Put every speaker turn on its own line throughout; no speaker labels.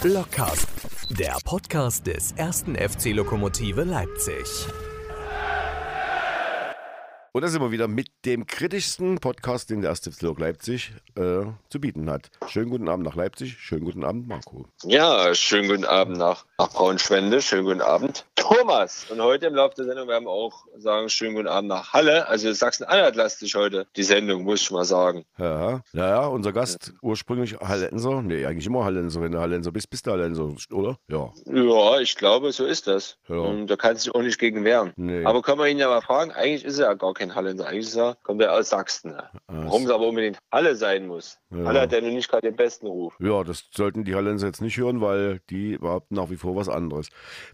Blockcast, der Podcast des ersten FC Lokomotive Leipzig.
Und da sind wir wieder mit dem kritischsten Podcast, den der erste Leipzig äh, zu bieten hat. Schönen guten Abend nach Leipzig, schönen guten Abend, Marco.
Ja, schönen guten Abend nach, nach Braunschwende, schönen guten Abend, Thomas. Und heute im Laufe der Sendung werden wir auch sagen, schönen guten Abend nach Halle. Also Sachsen-Anhalt lasst heute die Sendung, muss ich mal sagen.
Ja, naja, unser Gast ursprünglich Hallenser. Nee, eigentlich immer Hallenser. Wenn du Hallenser bist, bist du Hallenser, oder?
Ja. Ja, ich glaube, so ist das. Ja. Und da kannst du dich auch nicht gegen wehren. Nee. Aber kann man ihn ja mal fragen, eigentlich ist er ja gar kein Hallenser. Eigentlich ist er, kommt er aus Sachsen. Warum es aber unbedingt Halle sein muss. Ja. Halle hat ja nun nicht gerade den besten Ruf.
Ja, das sollten die Hallenser jetzt nicht hören, weil die behaupten nach wie vor was anderes.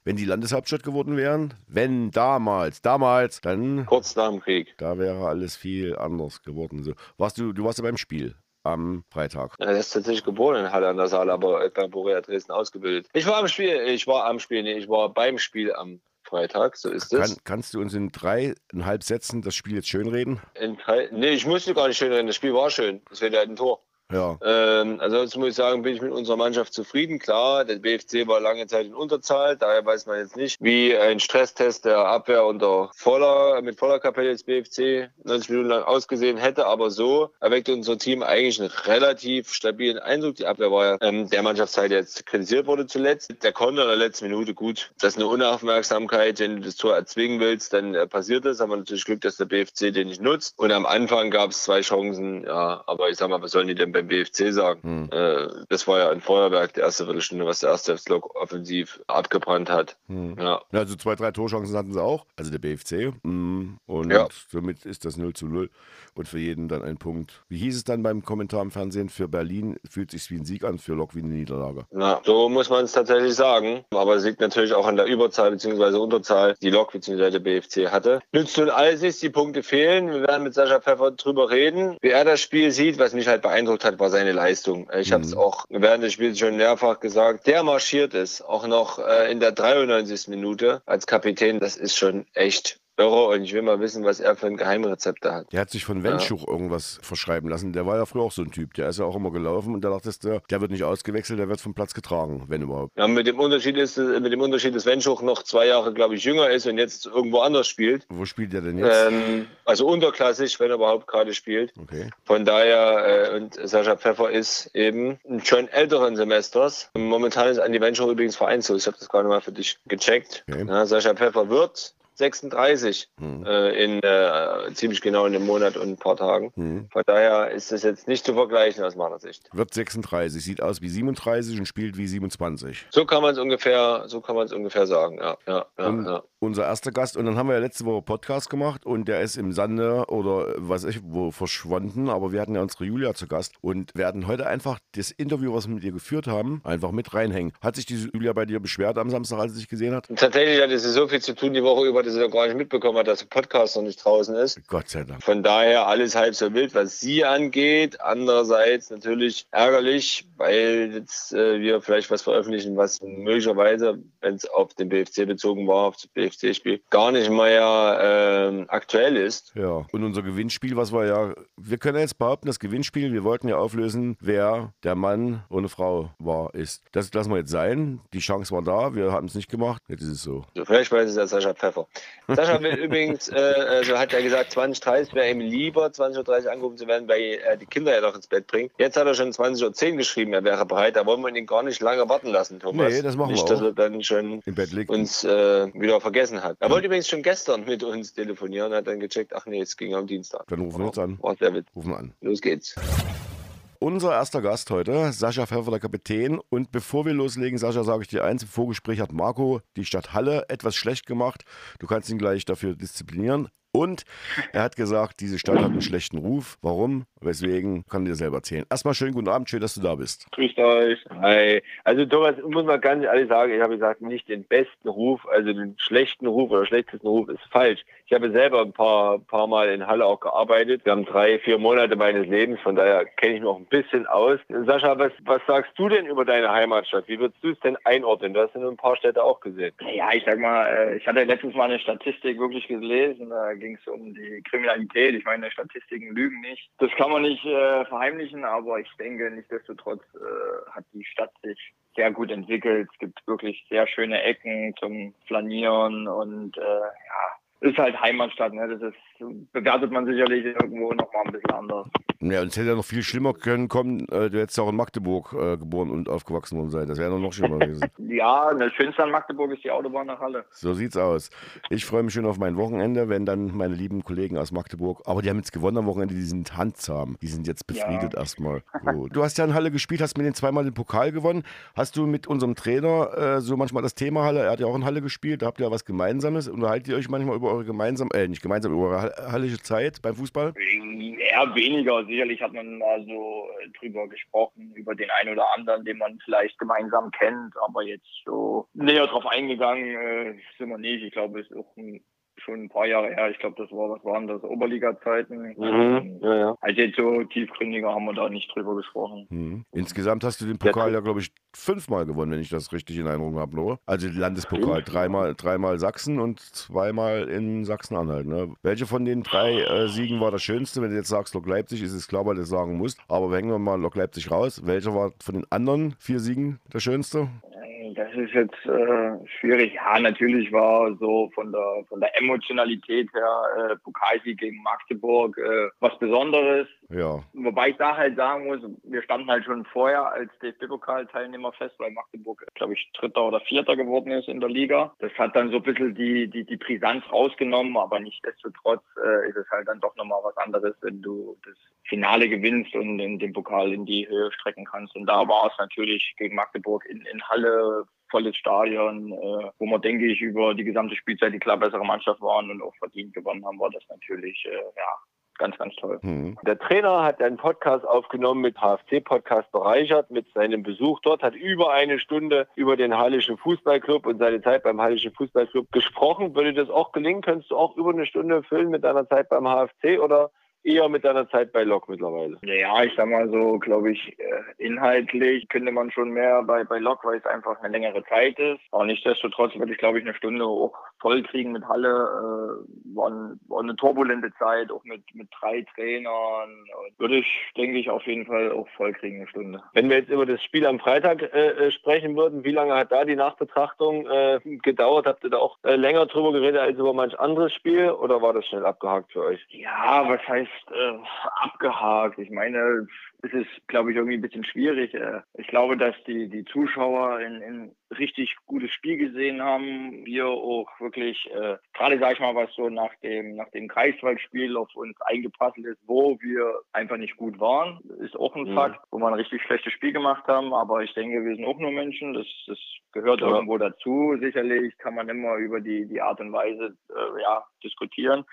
Wenn die Landeshauptstadt geworden wären, wenn damals, damals, dann.
Kurz nach dem Krieg.
Da wäre alles viel anders geworden. So. Warst du, du warst ja beim Spiel am Freitag.
Er ist tatsächlich geboren in Halle an der Saale, aber bei Borussia Dresden ausgebildet. Ich war am Spiel, ich war am Spiel, nee, ich war beim Spiel am Freitag, so ist es.
Kann, kannst du uns in dreieinhalb Sätzen das Spiel jetzt schönreden?
In drei, nee, ich musste gar nicht schönreden, das Spiel war schön. Das wäre ein Tor.
Ja.
Ähm, ansonsten muss ich sagen, bin ich mit unserer Mannschaft zufrieden. Klar, der BFC war lange Zeit in Unterzahl, daher weiß man jetzt nicht, wie ein Stresstest der Abwehr unter voller, mit voller Kapelle des BFC 90 Minuten lang ausgesehen hätte. Aber so erweckte unser Team eigentlich einen relativ stabilen Eindruck. Die Abwehr war ja ähm, der Mannschaftszeit jetzt kritisiert wurde zuletzt. Der konnte in der letzten Minute gut. Das ist eine Unaufmerksamkeit. Wenn du das Tor erzwingen willst, dann äh, passiert das. Haben wir natürlich Glück, dass der BFC den nicht nutzt. Und am Anfang gab es zwei Chancen. Ja, aber ich sag mal, was sollen die denn beim BFC sagen. Hm. Äh, das war ja ein Feuerwerk, der erste Viertelstunde, was der erste Lok offensiv abgebrannt hat.
Hm. Ja. Also zwei, drei Torchancen hatten sie auch, also der BFC. Hm. Und ja. somit ist das 0 zu 0 und für jeden dann ein Punkt. Wie hieß es dann beim Kommentar im Fernsehen? Für Berlin fühlt sich wie ein Sieg an, für Lok wie eine Niederlage.
Na, so muss man es tatsächlich sagen. Aber es liegt natürlich auch an der Überzahl bzw. Unterzahl, die Lok bzw. der BFC hatte. Nützt nun alles nichts, die Punkte fehlen. Wir werden mit Sascha Pfeffer drüber reden, wie er das Spiel sieht. Was mich halt beeindruckt hat, war seine Leistung. Ich mhm. habe es auch während des Spiels schon mehrfach gesagt. Der marschiert es, auch noch äh, in der 93. Minute als Kapitän. Das ist schon echt Irre und ich will mal wissen, was er für ein Geheimrezept da hat.
Der hat sich von Wenschuch ja. irgendwas verschreiben lassen. Der war ja früher auch so ein Typ. Der ist ja auch immer gelaufen und da dachtest du, der wird nicht ausgewechselt, der wird vom Platz getragen, wenn überhaupt.
Ja, mit dem Unterschied ist, mit dem Unterschied, dass Wenschuch noch zwei Jahre, glaube ich, jünger ist und jetzt irgendwo anders spielt.
Wo spielt der denn jetzt?
Ähm, also unterklassig, wenn er überhaupt gerade spielt.
Okay.
Von daher, äh, und Sascha Pfeffer ist eben schon älteren Semesters. Momentan ist Andi Wenschuch übrigens vereinslos. Ich habe das gerade mal für dich gecheckt. Okay. Ja, Sascha Pfeffer wird 36 hm. äh, in äh, ziemlich genau in einem Monat und ein paar Tagen. Hm. Von daher ist das jetzt nicht zu vergleichen aus meiner Sicht.
Wird 36, sieht aus wie 37 und spielt wie 27.
So kann man es ungefähr, so kann man es ungefähr sagen. Ja, ja, ja, ja,
Unser erster Gast und dann haben wir ja letzte Woche Podcast gemacht und der ist im Sande oder was ich wo verschwunden, aber wir hatten ja unsere Julia zu Gast und werden heute einfach das Interview, was wir mit ihr geführt haben, einfach mit reinhängen. Hat sich diese Julia bei dir beschwert am Samstag, als sie dich gesehen hat?
Tatsächlich hatte sie so viel zu tun die Woche über dass er gar nicht mitbekommen hat, dass der Podcast noch nicht draußen ist.
Gott sei Dank.
Von daher alles halb so wild, was sie angeht. Andererseits natürlich ärgerlich, weil jetzt äh, wir vielleicht was veröffentlichen, was möglicherweise, wenn es auf den BFC bezogen war, auf das BFC-Spiel, gar nicht mehr äh, aktuell ist.
Ja, und unser Gewinnspiel, was wir ja, wir können jetzt behaupten, das Gewinnspiel, wir wollten ja auflösen, wer der Mann ohne Frau war, ist. Das lassen wir jetzt sein. Die Chance war da, wir haben es nicht gemacht. Jetzt ist es so.
Vielleicht weiß es ja Sascha Pfeffer. Sascha will übrigens, äh, also hat er gesagt, 20.30 wäre ihm lieber, 20.30 Uhr angerufen zu werden, weil er die Kinder ja noch ins Bett bringt. Jetzt hat er schon 20.10 Uhr geschrieben, er wäre bereit. Da wollen wir ihn gar nicht lange warten lassen, Thomas.
Nee, das machen
nicht,
wir
auch. dass er dann schon
Im Bett liegt.
uns äh, wieder vergessen hat. Er wollte übrigens schon gestern mit uns telefonieren, hat dann gecheckt, ach nee, es ging am Dienstag.
Dann rufen wir uns an.
War der Witz.
Rufen wir an.
Los geht's.
Unser erster Gast heute, Sascha Pfeffer, der Kapitän. Und bevor wir loslegen, Sascha, sage ich dir eins: Im Vorgespräch hat Marco die Stadt Halle etwas schlecht gemacht. Du kannst ihn gleich dafür disziplinieren. Und er hat gesagt, diese Stadt hat einen schlechten Ruf. Warum? Weswegen? Kann dir selber erzählen. Erstmal schönen guten Abend, schön, dass du da bist.
Grüßt euch. Hi. Also Thomas, muss man ganz ehrlich sagen, ich habe gesagt, nicht den besten Ruf, also den schlechten Ruf oder schlechtesten Ruf ist falsch. Ich habe selber ein paar, paar Mal in Halle auch gearbeitet. Wir haben drei, vier Monate meines Lebens, von daher kenne ich mich auch ein bisschen aus. Sascha, was, was sagst du denn über deine Heimatstadt? Wie würdest du es denn einordnen? Du hast ja nur ein paar Städte auch gesehen.
Ja, ich sag mal, äh, ich hatte letztens mal eine Statistik wirklich gelesen. Da ging es um die Kriminalität. Ich meine, Statistiken lügen nicht. Das kann man nicht äh, verheimlichen, aber ich denke, nichtsdestotrotz äh, hat die Stadt sich sehr gut entwickelt. Es gibt wirklich sehr schöne Ecken zum Flanieren und äh, ja, ist halt Heimatstadt. Ne? Das ist, bewertet man sicherlich irgendwo nochmal ein bisschen anders.
Ja, und es hätte ja noch viel schlimmer können kommen. Äh, du hättest auch in Magdeburg äh, geboren und aufgewachsen worden sein. Das wäre noch schlimmer gewesen.
ja, das Schönste an Magdeburg ist die Autobahn nach Halle.
So sieht's aus. Ich freue mich schon auf mein Wochenende, wenn dann meine lieben Kollegen aus Magdeburg, aber die haben jetzt gewonnen am Wochenende, die sind handzahm. Die sind jetzt befriedet ja. erstmal. So. Du hast ja in Halle gespielt, hast mit den zweimal den Pokal gewonnen. Hast du mit unserem Trainer äh, so manchmal das Thema Halle? Er hat ja auch in Halle gespielt. Da habt ihr ja was Gemeinsames. Unterhaltet ihr euch manchmal über eure gemeinsame, äh, nicht gemeinsam, über eure hallische Zeit beim Fußball?
Eher weniger. Sicherlich hat man mal so äh, drüber gesprochen, über den einen oder anderen, den man vielleicht gemeinsam kennt, aber jetzt so näher drauf eingegangen äh, sind wir nicht. Ich glaube, es ist auch ein schon ein paar Jahre her. Ich glaube, das war, was waren das, Oberliga-Zeiten. Mhm, ja, ja. Also jetzt so tiefgründiger haben wir da nicht drüber gesprochen.
Mhm. Insgesamt hast du den Pokal ja, glaube ich, fünfmal gewonnen, wenn ich das richtig in Erinnerung habe, nur. Also den Landespokal, dreimal, dreimal Sachsen und zweimal in Sachsen-Anhalt. Ne? Welche von den drei äh, Siegen war das schönste? Wenn du jetzt sagst, Lok Leipzig, ist es klar, weil du es sagen musst. Aber hängen wir mal Lok Leipzig raus. Welcher war von den anderen vier Siegen der schönste?
Das ist jetzt äh, schwierig. Ja, natürlich war so von der von der Emotionalität her äh, Pokalsieg gegen Magdeburg äh, was Besonderes.
Ja.
Wobei ich da halt sagen muss, wir standen halt schon vorher als DFB-Pokal-Teilnehmer fest, weil Magdeburg, glaube ich, Dritter oder Vierter geworden ist in der Liga. Das hat dann so ein bisschen die, die, die Brisanz rausgenommen, aber nichtsdestotrotz äh, ist es halt dann doch nochmal was anderes, wenn du das Finale gewinnst und in den Pokal in die Höhe strecken kannst. Und da war es natürlich gegen Magdeburg in, in Halle volles Stadion, äh, wo wir, denke ich, über die gesamte Spielzeit die klar bessere Mannschaft waren und auch verdient gewonnen haben, war das natürlich äh, ja, ganz, ganz toll.
Mhm. Der Trainer hat einen Podcast aufgenommen mit HFC-Podcast bereichert, mit seinem Besuch dort, hat über eine Stunde über den Hallischen Fußballclub und seine Zeit beim Hallischen Fußballclub gesprochen. Würde das auch gelingen? Könntest du auch über eine Stunde füllen mit deiner Zeit beim HFC oder eher mit deiner Zeit bei Lok mittlerweile?
Ja, ich sag mal so, glaube ich, äh, inhaltlich könnte man schon mehr bei, bei Lok, weil es einfach eine längere Zeit ist. Aber nichtsdestotrotz würde ich, glaube ich, eine Stunde auch voll kriegen mit Halle. Äh, war, war eine turbulente Zeit, auch mit, mit drei Trainern. Würde ich, denke ich, auf jeden Fall auch voll kriegen, eine Stunde.
Wenn wir jetzt über das Spiel am Freitag äh, äh sprechen würden, wie lange hat da die Nachbetrachtung äh, gedauert? Habt ihr da auch äh, länger drüber geredet als über manch anderes Spiel oder war das schnell abgehakt für euch?
Ja, was heißt äh, abgehakt. Ich meine, es ist, glaube ich, irgendwie ein bisschen schwierig. Äh, ich glaube, dass die, die Zuschauer ein, ein richtig gutes Spiel gesehen haben. Wir auch wirklich, äh, gerade sage ich mal, was so nach dem, nach dem Greifswald-Spiel auf uns eingeprasselt ist, wo wir einfach nicht gut waren, ist auch ein mhm. Fakt, wo wir ein richtig schlechtes Spiel gemacht haben. Aber ich denke, wir sind auch nur Menschen. Das, das gehört ja. irgendwo dazu. Sicherlich kann man immer über die, die Art und Weise äh, ja, diskutieren.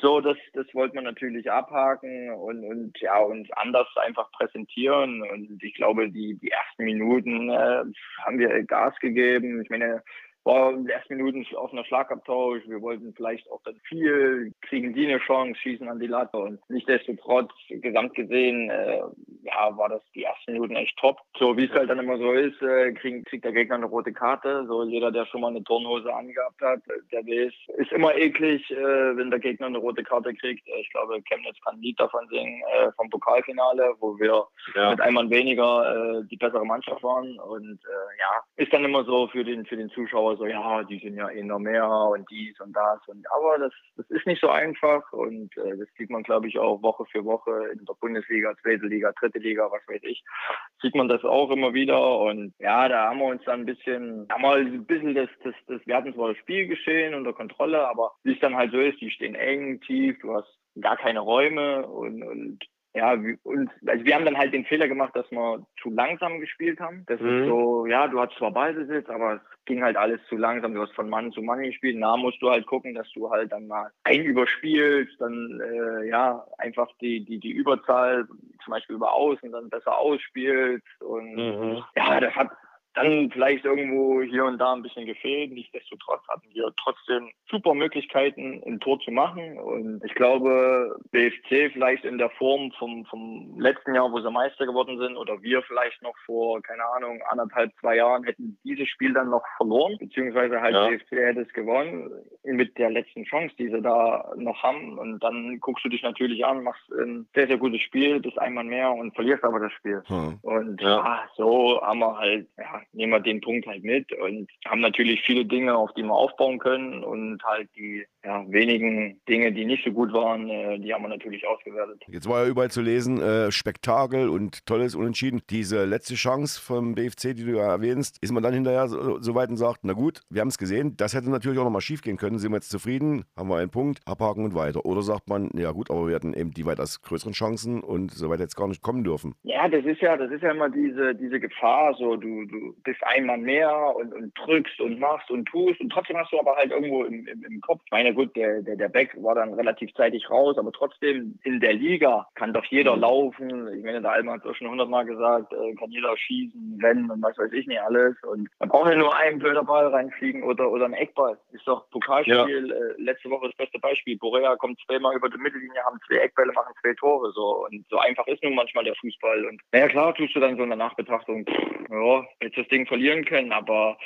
So, das, das wollte man natürlich abhaken und, und ja, uns anders einfach präsentieren. Und ich glaube, die, die ersten Minuten äh, haben wir Gas gegeben. Ich meine, war in den ersten Minuten auf einer Schlagabtausch. Wir wollten vielleicht auch dann viel, kriegen die eine Chance, schießen an die Latte. Und nichtsdestotrotz, gesamt gesehen, äh, ja, war das die ersten Minuten echt top. So wie es halt dann immer so ist, äh, kriegt, kriegt der Gegner eine rote Karte. So jeder, der schon mal eine Turnhose angehabt hat, der weiß, ist immer eklig, äh, wenn der Gegner eine rote Karte kriegt. Ich glaube, Chemnitz kann ein Lied davon singen, äh, vom Pokalfinale, wo wir ja. mit einem Mann weniger äh, die bessere Mannschaft waren. Und äh, ja, ist dann immer so für den, für den Zuschauer so, ja, die sind ja eh noch mehr und dies und das. Und, aber das, das ist nicht so einfach und äh, das sieht man, glaube ich, auch Woche für Woche in der Bundesliga, zweite Liga, dritte Liga, was weiß ich, sieht man das auch immer wieder. Und ja, da haben wir uns dann ein bisschen, haben wir ein bisschen das, das, das, wir hatten zwar das Spiel geschehen unter Kontrolle, aber wie es dann halt so ist, die stehen eng, tief, du hast gar keine Räume und, und ja, und also wir haben dann halt den Fehler gemacht, dass wir zu langsam gespielt haben. Das mhm. ist so, ja, du hast zwar Ballbesitz, aber es ging halt alles zu langsam. Du hast von Mann zu Mann gespielt. Na, musst du halt gucken, dass du halt dann mal ein überspielst, dann äh, ja einfach die die die Überzahl zum Beispiel über Außen dann besser ausspielst und mhm. ja, das hat dann vielleicht irgendwo hier und da ein bisschen gefehlt. Nichtsdestotrotz hatten wir trotzdem super Möglichkeiten, ein Tor zu machen. Und ich glaube, BFC vielleicht in der Form vom, vom letzten Jahr, wo sie Meister geworden sind, oder wir vielleicht noch vor, keine Ahnung, anderthalb, zwei Jahren hätten dieses Spiel dann noch verloren, beziehungsweise halt ja. BFC hätte es gewonnen mit der letzten Chance, die sie da noch haben. Und dann guckst du dich natürlich an, machst ein sehr, sehr gutes Spiel, bist einmal mehr und verlierst aber das Spiel. Hm. Und ja. ja. so haben wir halt, ja, nehmen wir den Punkt halt mit und haben natürlich viele Dinge, auf die wir aufbauen können und halt die ja, wenigen Dinge, die nicht so gut waren, äh, die haben wir natürlich ausgewertet.
Jetzt war ja überall zu lesen, äh, Spektakel und tolles Unentschieden. Diese letzte Chance vom BFC, die du ja erwähnst, ist man dann hinterher so, so weit und sagt, na gut, wir haben es gesehen, das hätte natürlich auch nochmal schief gehen können, sind wir jetzt zufrieden, haben wir einen Punkt, abhaken und weiter. Oder sagt man, ja gut, aber wir hatten eben die weitaus größeren Chancen und so weit jetzt gar nicht kommen dürfen.
Ja, das ist ja, das ist ja immer diese, diese Gefahr, so du, du bist einmal mehr und, und drückst und machst und tust und trotzdem hast du aber halt irgendwo im, im, im Kopf, ich meine gut, der, der, der Beck war dann relativ zeitig raus, aber trotzdem in der Liga kann doch jeder mhm. laufen. Ich meine, der Alman hat es schon hundertmal gesagt, äh, kann jeder schießen, rennen und was weiß ich nicht alles. Und man braucht ja nur einen blöder Ball reinfliegen oder, oder ein Eckball. Ist doch Pokalspiel, ja. äh, letzte Woche das beste Beispiel. Borea kommt zweimal über die Mittellinie, haben zwei Eckbälle, machen zwei Tore. So. Und so einfach ist nun manchmal der Fußball. Und naja, klar tust du dann so eine Nachbetrachtung, ja, jetzt das Ding verlieren können, aber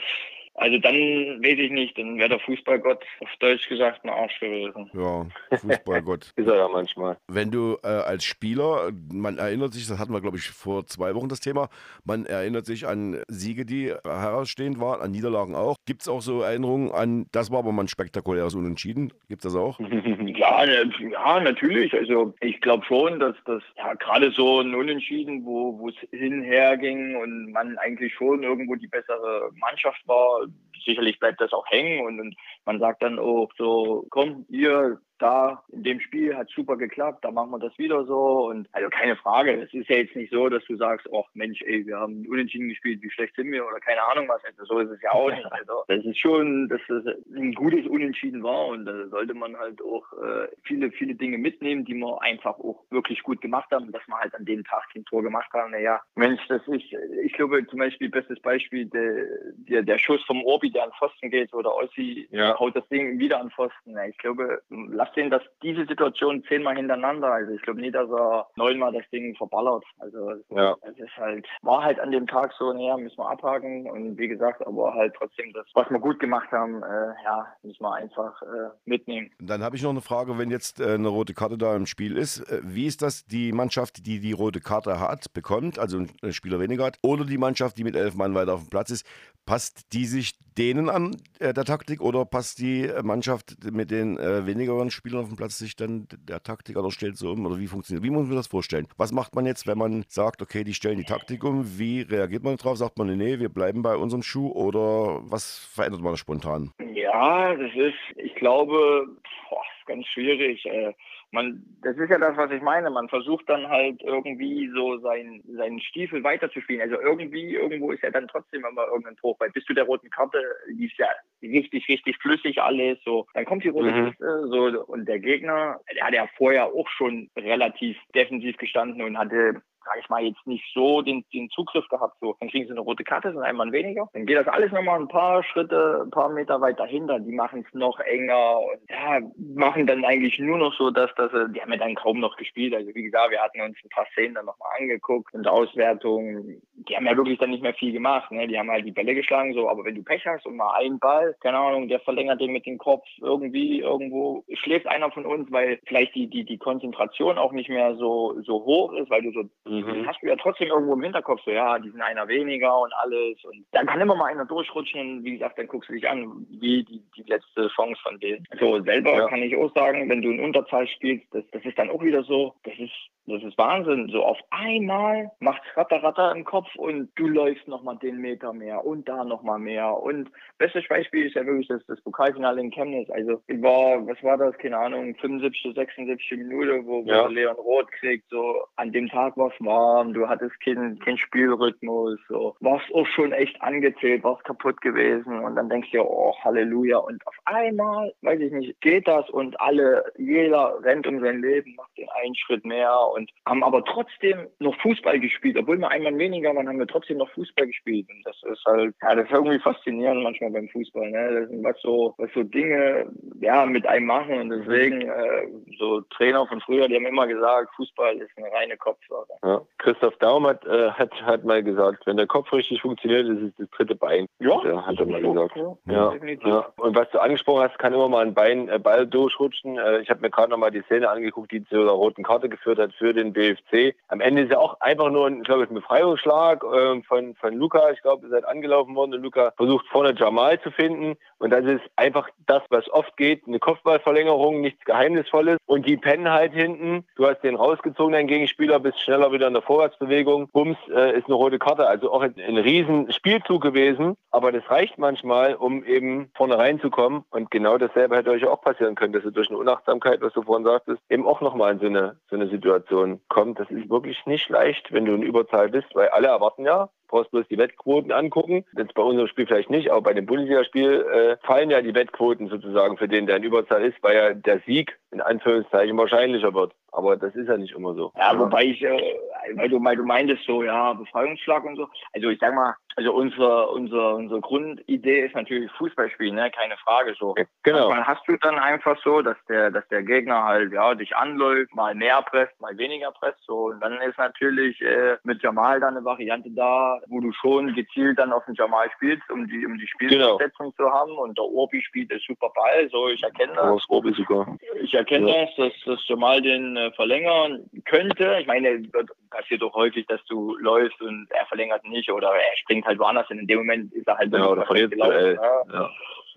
also dann weiß ich nicht, dann wäre der Fußballgott auf Deutsch gesagt ein Arsch gewesen.
Ja, Fußballgott.
Ist er ja manchmal.
Wenn du äh, als Spieler, man erinnert sich, das hatten wir glaube ich vor zwei Wochen das Thema, man erinnert sich an Siege, die herausstehend waren, an Niederlagen auch. Gibt es auch so Erinnerungen an, das war aber mal ein spektakuläres Unentschieden? Gibt es das auch?
ja, ne, ja, natürlich. Also ich glaube schon, dass das ja gerade so ein Unentschieden, wo es hinher ging und man eigentlich schon irgendwo die bessere Mannschaft war, uh, sicherlich bleibt das auch hängen und, und man sagt dann, oh, so, komm, ihr da in dem Spiel hat super geklappt, da machen wir das wieder so und also keine Frage, es ist ja jetzt nicht so, dass du sagst, ach Mensch, ey, wir haben unentschieden gespielt, wie schlecht sind wir oder keine Ahnung was, also so ist es ja auch nicht. Also das ist schon, dass es ein gutes Unentschieden war und da sollte man halt auch äh, viele, viele Dinge mitnehmen, die wir einfach auch wirklich gut gemacht haben, dass wir halt an dem Tag den Tor gemacht haben. Naja, Mensch, das ist, ich glaube zum Beispiel, bestes Beispiel, der, der, der Schuss vom Orbi, der an Pfosten geht oder Ossi ja. haut das Ding wieder an Pfosten. Ich glaube, lass den das diese Situation zehnmal hintereinander. Also ich glaube nicht, dass er neunmal das Ding verballert. Also ja. es ist halt, war halt an dem Tag so, naja, müssen wir abhaken. Und wie gesagt, aber halt trotzdem das, was wir gut gemacht haben, äh, ja, müssen wir einfach äh, mitnehmen.
Dann habe ich noch eine Frage, wenn jetzt äh, eine rote Karte da im Spiel ist, äh, wie ist das die Mannschaft, die die rote Karte hat, bekommt, also ein Spieler weniger hat, oder die Mannschaft, die mit elf Mann weiter auf dem Platz ist, passt die sich denen an äh, der Taktik oder passt die Mannschaft mit den äh, wenigeren Spielern auf dem Platz sich dann der Taktik oder stellt so um? Oder wie funktioniert Wie muss man das vorstellen? Was macht man jetzt, wenn man sagt, okay, die stellen die Taktik um? Wie reagiert man darauf? Sagt man, nee, wir bleiben bei unserem Schuh oder was verändert man spontan?
Ja, das ist, ich glaube, boah, ganz schwierig. Äh, man, das ist ja das, was ich meine. Man versucht dann halt irgendwie so sein, seinen Stiefel weiterzuspielen. Also irgendwie, irgendwo ist ja dann trotzdem immer irgendein Tor. Weil bis zu der roten Karte lief ja richtig, richtig flüssig alles. So, dann kommt die rote mhm. Kiste, so, und der Gegner, der hat ja vorher auch schon relativ defensiv gestanden und hatte sage ich mal, jetzt nicht so den, den Zugriff gehabt. So, dann kriegen sie eine rote Karte, sind einmal weniger. Dann geht das alles nochmal ein paar Schritte, ein paar Meter weiter hinter. Die machen es noch enger und ja, machen dann eigentlich nur noch so, dass das, die haben ja dann kaum noch gespielt. Also wie gesagt, wir hatten uns ein paar Szenen dann nochmal angeguckt und Auswertungen. Die haben ja wirklich dann nicht mehr viel gemacht. Ne? Die haben halt die Bälle geschlagen, so, aber wenn du Pech hast und mal einen Ball, keine Ahnung, der verlängert den mit dem Kopf irgendwie irgendwo, schläft einer von uns, weil vielleicht die, die, die Konzentration auch nicht mehr so, so hoch ist, weil du so mhm. hast du ja trotzdem irgendwo im Hinterkopf so, ja, die sind einer weniger und alles. Und dann kann immer mal einer durchrutschen und wie gesagt, dann guckst du dich an, wie die, die letzte Chance von denen. So, selber ja. kann ich auch sagen, wenn du in Unterzahl spielst, das, das ist dann auch wieder so, das ist das ist Wahnsinn. So auf einmal macht's ratter ratter im Kopf und du läufst nochmal den Meter mehr und da nochmal mehr. Und bestes Beispiel ist ja wirklich das, das Pokalfinale in Chemnitz. Also war, was war das? Keine Ahnung, 75, 76 Minuten, wo, ja. Leon Roth kriegt. So an dem Tag war es warm, du hattest keinen kein Spielrhythmus, so warst auch schon echt angezählt, warst kaputt gewesen. Und dann denkst du, oh Halleluja. Und auf einmal, weiß ich nicht, geht das und alle, jeder rennt um sein Leben, macht den einen Schritt mehr und haben aber trotzdem noch Fußball gespielt. Obwohl wir einmal weniger waren, haben wir trotzdem noch Fußball gespielt. Und das ist halt, ja, das ist irgendwie faszinierend manchmal beim Fußball, ne? Das sind was so, was so Dinge, ja, mit einem machen. Und deswegen, äh, so Trainer von früher, die haben immer gesagt, Fußball ist eine reine Kopfsache.
Ja. Christoph Daum hat, äh, hat, hat mal gesagt, wenn der Kopf richtig funktioniert, ist es das dritte Bein.
Ja,
ja hat er mal gesagt. Ja, ja, ja, Und was du angesprochen hast, kann immer mal ein Bein, äh, Ball durchrutschen. Äh, ich habe mir gerade noch mal die Szene angeguckt, die zu der roten Karte geführt hat für für den BFC. Am Ende ist ja auch einfach nur ein, ich glaube, ein Befreiungsschlag äh, von, von Luca. Ich glaube, ihr seid angelaufen worden und Luca versucht vorne Jamal zu finden. Und das ist einfach das, was oft geht. Eine Kopfballverlängerung, nichts Geheimnisvolles. Und die pennen halt hinten. Du hast den rausgezogen, dein Gegenspieler, bist schneller wieder in der Vorwärtsbewegung. Bums, äh, ist eine rote Karte. Also auch ein, ein riesen Spielzug gewesen. Aber das reicht manchmal, um eben vorne reinzukommen. Und genau dasselbe hätte euch auch passieren können, dass ihr durch eine Unachtsamkeit, was du vorhin sagtest, eben auch nochmal in so eine, so eine Situation kommt. Das ist wirklich nicht leicht, wenn du in Überzahl bist, weil alle erwarten ja, brauchst bloß die Wettquoten angucken. Jetzt bei unserem Spiel vielleicht nicht, aber bei dem Bundesligaspiel äh, fallen ja die Wettquoten sozusagen für den, der in Überzahl ist, weil ja der Sieg in Anführungszeichen wahrscheinlicher wird. Aber das ist ja nicht immer so.
Ja, wobei ich, äh, weil du, weil du meintest so, ja, Befreiungsschlag und so. Also ich sag mal, also unsere, unsere, unsere Grundidee ist natürlich Fußballspielen, ne? keine Frage so.
Genau.
Manchmal hast du dann einfach so, dass der, dass der Gegner halt ja dich anläuft, mal mehr presst, mal weniger presst so. Und dann ist natürlich äh, mit Jamal dann eine Variante da, wo du schon gezielt dann auf den Jamal spielst, um die, um die Spielbesetzung genau. zu haben. Und der Orbi spielt das super Ball, so ich erkenne das.
Das Orbi sogar.
Ich erkenne ja. das, dass, dass Jamal den äh, verlängern könnte. Ich meine, passiert doch häufig, dass du läufst und er verlängert nicht oder er springt halt woanders hin. In dem Moment ist er halt
ja, oder verliert gelaufen.
Ja.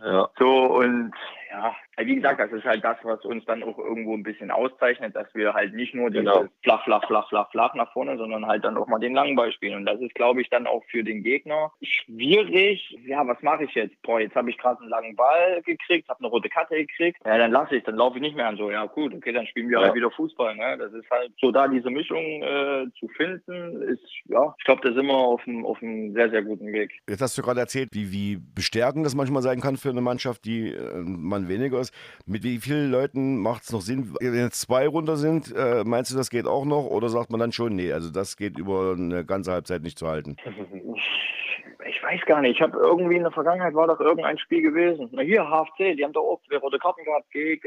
Ja. So und ja, wie gesagt, das ist halt das, was uns dann auch irgendwo ein bisschen auszeichnet, dass wir halt nicht nur genau. flach, flach, flach, flach, flach nach vorne, sondern halt dann auch mal den langen Ball spielen. Und das ist, glaube ich, dann auch für den Gegner schwierig. Ja, was mache ich jetzt? Boah, jetzt habe ich gerade einen langen Ball gekriegt, habe eine rote Karte gekriegt. Ja, dann lasse ich, dann laufe ich nicht mehr an so. Ja, gut, okay, dann spielen wir ja. halt wieder Fußball. Ne? Das ist halt so da diese Mischung äh, zu finden, ist, ja, ich glaube, da sind wir auf einem, auf einem sehr, sehr guten Weg.
Jetzt hast du gerade erzählt, wie, wie bestärkend das manchmal sein kann für eine Mannschaft, die äh, man weniger ist. Mit wie vielen Leuten macht es noch Sinn? Wenn jetzt zwei runter sind, äh, meinst du, das geht auch noch? Oder sagt man dann schon, nee, also das geht über eine ganze Halbzeit nicht zu halten?
Ich weiß gar nicht. Ich habe irgendwie in der Vergangenheit war doch irgendein Spiel gewesen. Na hier, HFC, die haben doch auch rote Karten gehabt. Gegen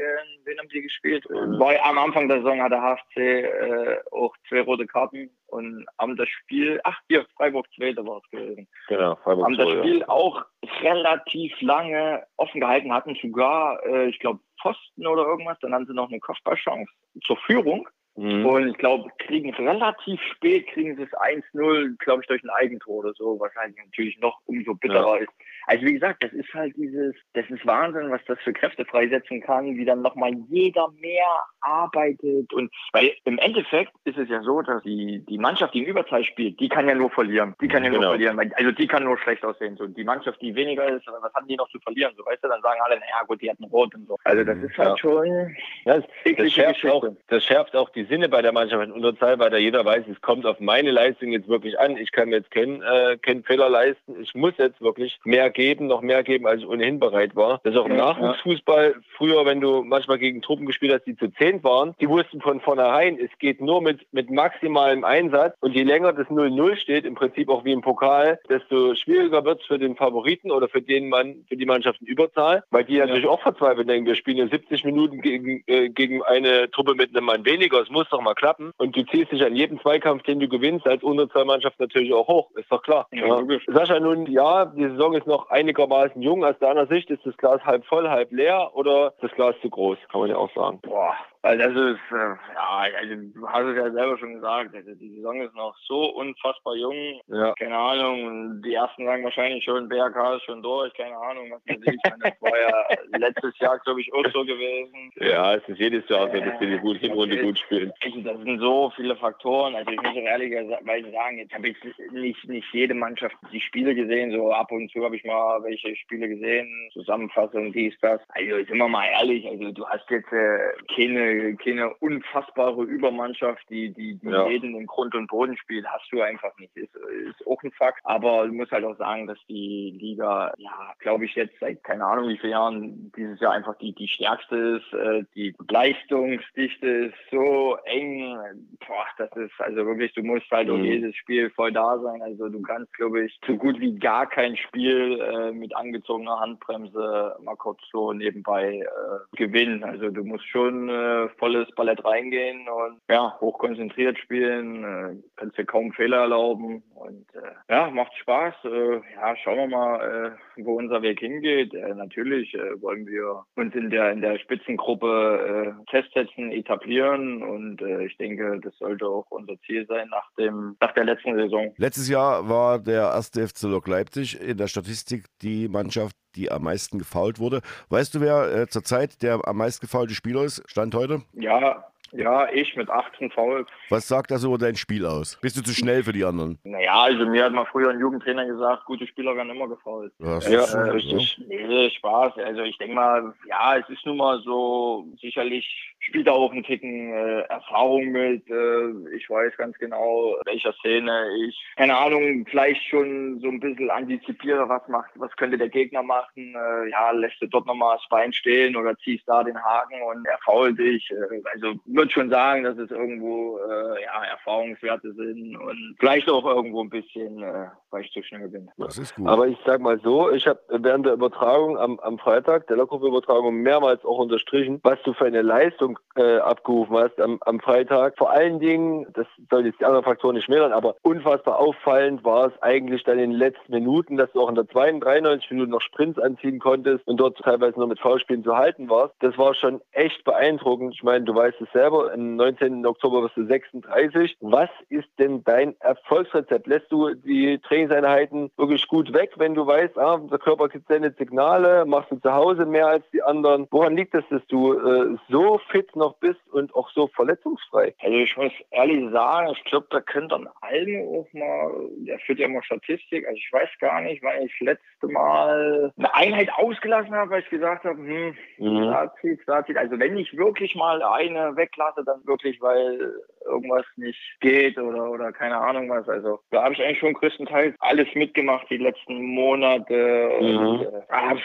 wen haben die gespielt? War am Anfang der Saison hatte HFC äh, auch zwei rote Karten und haben das Spiel, ach hier, Freiburg 2, da war es gewesen.
Genau, Freiburg
Haben 2, das Spiel ja. auch relativ lange offen gehalten, hatten sogar, äh, ich glaube, Pfosten oder irgendwas. Dann haben sie noch eine Kopfballchance zur Führung. Mhm. Und ich glaube, kriegen relativ spät, kriegen sie es 1-0, glaube ich, durch ein Eigentor oder so, wahrscheinlich natürlich noch umso bitterer ja. ist. Also wie gesagt, das ist halt dieses, das ist Wahnsinn, was das für Kräfte freisetzen kann, wie dann nochmal jeder mehr arbeitet und weil im Endeffekt ist es ja so, dass die, die Mannschaft, die in Überzahl spielt, die kann ja nur verlieren. Die kann ja genau. nur verlieren, weil, also die kann nur schlecht aussehen. So. Die Mannschaft, die weniger ist, was haben die noch zu verlieren? So weißt du, dann sagen alle, naja gut, die hatten Rot und so. Also das ist halt ja. schon
ja, das, das, schärft auch, das schärft auch die Sinne bei der Mannschaft in Unterzahl, weil da jeder weiß, es kommt auf meine Leistung jetzt wirklich an. Ich kann mir jetzt keinen, äh, keinen Fehler leisten. Ich muss jetzt wirklich mehr geben, noch mehr geben, als ich ohnehin bereit war. Das ist auch im Nachwuchsfußball. Früher, wenn du manchmal gegen Truppen gespielt hast, die zu zehn waren, die wussten von vornherein, es geht nur mit, mit maximalem Einsatz. Und je länger das 0-0 steht, im Prinzip auch wie im Pokal, desto schwieriger wird es für den Favoriten oder für den Mann, für die Mannschaft in Überzahl, weil die ja. natürlich auch verzweifelt denken, wir spielen ja 70 Minuten gegen, äh, gegen eine Truppe mit einem Mann weniger. Es muss doch mal klappen. Und du ziehst dich an jedem Zweikampf, den du gewinnst, als Unterzahlmannschaft natürlich auch hoch. Ist doch klar. Ja, ja. Sascha, nun, ja, die Saison ist noch einigermaßen jung. Aus deiner Sicht ist das Glas halb voll, halb leer oder das Glas zu groß? Kann man ja auch sagen.
Boah, weil das ist, äh, ja, also du hast es ja selber schon gesagt, also die Saison ist noch so unfassbar jung. Ja. Keine Ahnung, die ersten sagen wahrscheinlich schon, BRK ist schon durch, keine Ahnung, was man sieht. Das war ja letztes Jahr, glaube ich, auch so gewesen.
Ja, es ist jedes Jahr so, dass die die gut Hinrunde gut spielen.
Also das sind so viele Faktoren. Also ich muss auch ehrlicherweise sagen, jetzt habe ich nicht, nicht jede Mannschaft die Spiele gesehen, so ab und zu habe ich mal welche Spiele gesehen, Zusammenfassung, dies, das. Also sind wir mal ehrlich, also du hast jetzt äh, keine keine, unfassbare Übermannschaft, die, die, die ja. jeden in Grund und Boden spielt, hast du einfach nicht. Ist, ist auch ein Fakt. Aber du musst halt auch sagen, dass die Liga, ja, glaube ich, jetzt seit keine Ahnung wie vielen Jahren dieses Jahr einfach die, die stärkste ist. Äh, die Leistungsdichte ist so eng. Boah, das ist also wirklich, du musst halt mhm. um jedes Spiel voll da sein. Also du kannst, glaube ich, so gut wie gar kein Spiel äh, mit angezogener Handbremse mal kurz so nebenbei äh, gewinnen. Also du musst schon äh, volles Ballett reingehen und ja, hochkonzentriert spielen, äh, kannst dir kaum Fehler erlauben und äh, ja, macht Spaß. Äh, ja, schauen wir mal, äh, wo unser Weg hingeht. Äh, natürlich äh, wollen wir uns in der in der Spitzengruppe äh, festsetzen, etablieren und äh, ich denke, das sollte auch unser Ziel sein nach dem nach der letzten Saison.
Letztes Jahr war der erste FC Lok Leipzig in der Statistik die Mannschaft, die am meisten gefault wurde. Weißt du, wer äh, zurzeit der am meisten gefaulte Spieler ist? Stand heute?
Ja, ja, ich mit 18 Fouls.
Was sagt das über dein Spiel aus? Bist du zu schnell für die anderen?
Naja, also mir hat mal früher ein Jugendtrainer gesagt, gute Spieler werden immer gefault.
Ja,
Ja, äh,
ja.
richtig. Nee, Spaß. Also ich denke mal, ja, es ist nun mal so, sicherlich spielt da auch ein Ticken äh, Erfahrung mit. Äh, ich weiß ganz genau, welcher Szene ich, keine Ahnung, vielleicht schon so ein bisschen antizipiere, was macht, was könnte der Gegner machen. Äh, ja, lässt du dort nochmal das Bein stehen oder ziehst da den Haken und er fault dich. Äh, also würde schon sagen, dass es irgendwo äh, ja, Erfahrungswerte sind und vielleicht auch irgendwo ein bisschen, äh, weil ich zu schnell bin.
Das ist gut.
Aber ich sag mal so, ich habe während der Übertragung am, am Freitag, der Lokrufe-Übertragung, mehrmals auch unterstrichen, was du für eine Leistung äh, abgerufen hast am, am Freitag. Vor allen Dingen, das soll jetzt die anderen Faktoren nicht schmälern, aber unfassbar auffallend war es eigentlich dann in den letzten Minuten, dass du auch in der 92 93 Minuten noch Sprints anziehen konntest und dort teilweise noch mit Foulspielen zu halten warst. Das war schon echt beeindruckend. Ich meine, du weißt es selber, am 19. Oktober wirst du 36. Was ist denn dein Erfolgsrezept? Lässt du die Trainingseinheiten wirklich gut weg, wenn du weißt, ah, der Körper gibt sendet Signale, machst du zu Hause mehr als die anderen? Woran liegt es, dass du äh, so fit noch bist und auch so verletzungsfrei?
Also ich muss ehrlich sagen, ich glaube, da könnte ein Alme auch mal, der führt ja immer Statistik, also ich weiß gar nicht, wann ich das letzte Mal eine Einheit ausgelassen habe, weil ich gesagt habe, hm,
Mhm.
da zieht. Also wenn ich wirklich mal eine weglasse, dann wirklich, weil irgendwas nicht geht oder, oder keine Ahnung was. Also da habe ich eigentlich schon größtenteils alles mitgemacht die letzten Monate. Und,
Mhm.
äh, ah,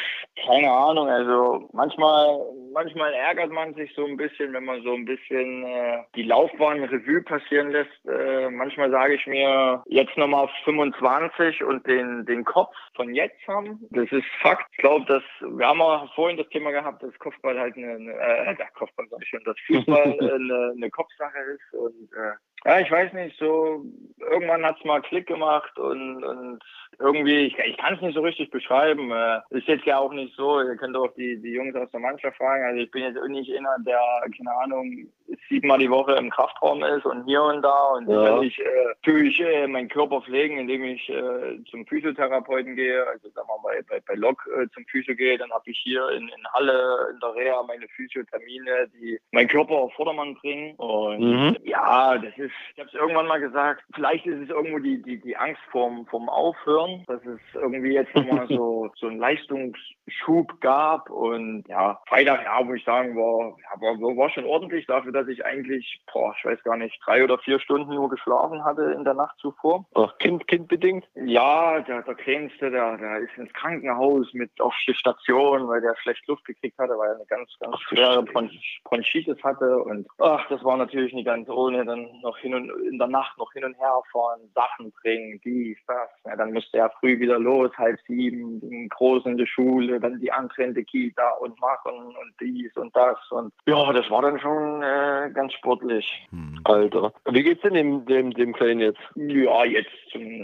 keine Ahnung, also manchmal, manchmal ärgert man sich so ein bisschen, wenn man so ein bisschen äh, die Laufbahn Revue passieren lässt. Äh, manchmal sage ich mir, jetzt nochmal 25 und den, den Kopf von jetzt haben. Das ist Fakt. Ich glaube, dass wir haben auch vorhin das Thema gehabt, dass Kopfball halt eine, eine äh, der Kopfball sag ich schon, dass Fußball äh, eine, eine Kopfsache ist und äh, ja, ich weiß nicht, so irgendwann hat's mal Klick gemacht und, und irgendwie, ich, ich kann es nicht so richtig beschreiben. Äh, ist jetzt ja auch nicht so, ihr könnt auch die, die Jungs aus der Mannschaft fragen. Also ich bin jetzt nicht einer, der, keine Ahnung, siebenmal die Woche im Kraftraum ist und hier und da. Und
Ja.
sicherlich äh, tue ich äh, meinen Körper pflegen, indem ich äh, zum Physiotherapeuten gehe. Also sagen wir mal bei, bei, bei Lok äh, zum Physio gehe, dann habe ich hier in, in Halle, in der Reha meine Physiothermine, die meinen Körper auf Vordermann bringen. Und
Mhm.
ja, das ist, ich habe es irgendwann mal gesagt, vielleicht ist es irgendwo die, die, die Angst vorm, vorm Aufhören, dass es irgendwie jetzt nochmal so, so einen Leistungsschub gab. Und ja, Freitag, ja, muss ich sagen, war, war, war schon ordentlich dafür, dass ich eigentlich, boah, ich weiß gar nicht, drei oder vier Stunden nur geschlafen hatte in der Nacht zuvor.
Ach, kind, kindbedingt?
Ja, der, der Kleinste, der, der ist ins Krankenhaus mit auf die Station, weil der schlecht Luft gekriegt hatte, weil er eine ganz, ganz schwere Bron Bronchitis hatte. Und ach, das war natürlich nicht ganz ohne. Dann noch hin und in der Nacht noch hin und her fahren, Sachen bringen, dies, das. Ja, dann musste er früh wieder los, halb sieben, den Großen in die Schule, dann die andere in die Kita und machen und dies und das. Und ja, das war dann schon äh, ganz sportlich.
Hm.
Alter. Wie geht's denn dem, dem, dem Kleinen jetzt?
Ja, jetzt,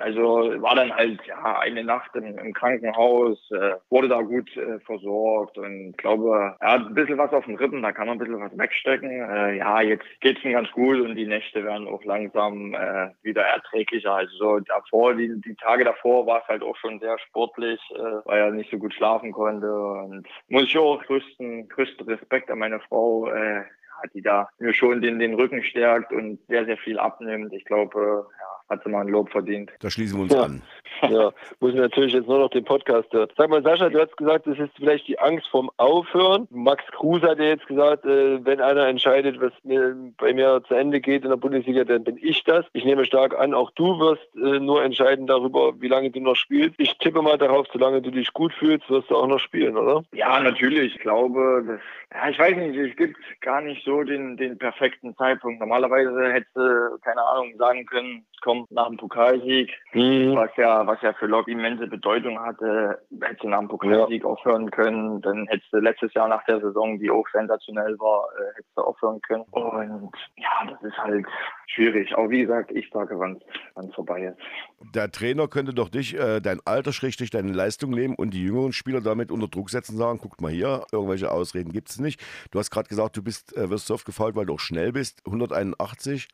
also war dann halt ja eine Nacht im, im Krankenhaus, äh, wurde da gut äh, versorgt und glaube, er hat ein bisschen was auf den Rippen, da kann man ein bisschen was wegstecken. Äh, ja, jetzt geht's ihm ganz gut und die Nächte werden auch langsam äh, wieder erträglicher. Also so davor, die, die Tage davor war es halt auch schon sehr sportlich, äh, weil er nicht so gut schlafen konnte und muss ich auch größten, größten Respekt an meine Frau, äh, die da mir schon den, den Rücken stärkt und sehr, sehr viel abnimmt. Ich glaube, ja, hat sie mal ein Lob verdient.
Da schließen wir uns
Ja.
an.
Ja, muss natürlich jetzt nur noch den Podcast hören. Sag mal, Sascha, du hast gesagt, das ist vielleicht die Angst vorm Aufhören. Max Kruse hat ja jetzt gesagt, äh, wenn einer entscheidet, was mir, bei mir zu Ende geht in der Bundesliga, dann bin ich das. Ich nehme stark an, auch du wirst äh, nur entscheiden darüber, wie lange du noch spielst. Ich tippe mal darauf, solange du dich gut fühlst, wirst du auch noch spielen, oder?
Ja, natürlich. Ich glaube, das, ja, ich weiß nicht, es gibt gar nicht so den, den perfekten Zeitpunkt. Normalerweise hätte, keine Ahnung, sagen können, kommen nach dem Pokalsieg, mhm. was ja, was ja für Lok immense Bedeutung hatte. Hättest du nach dem Pokalsieg ja. aufhören können, dann hättest du letztes Jahr nach der Saison, die auch sensationell war, äh, hättest du aufhören können. Und ja, das ist halt schwierig. Aber wie gesagt, ich sage, wann es vorbei ist.
Der Trainer könnte doch dich, äh, dein Alter, schrägstrich deine Leistung nehmen und die jüngeren Spieler damit unter Druck setzen, sagen, guckt mal hier, irgendwelche Ausreden gibt es nicht. Du hast gerade gesagt, du bist, äh, wirst so oft gefault, weil du auch schnell bist. 181,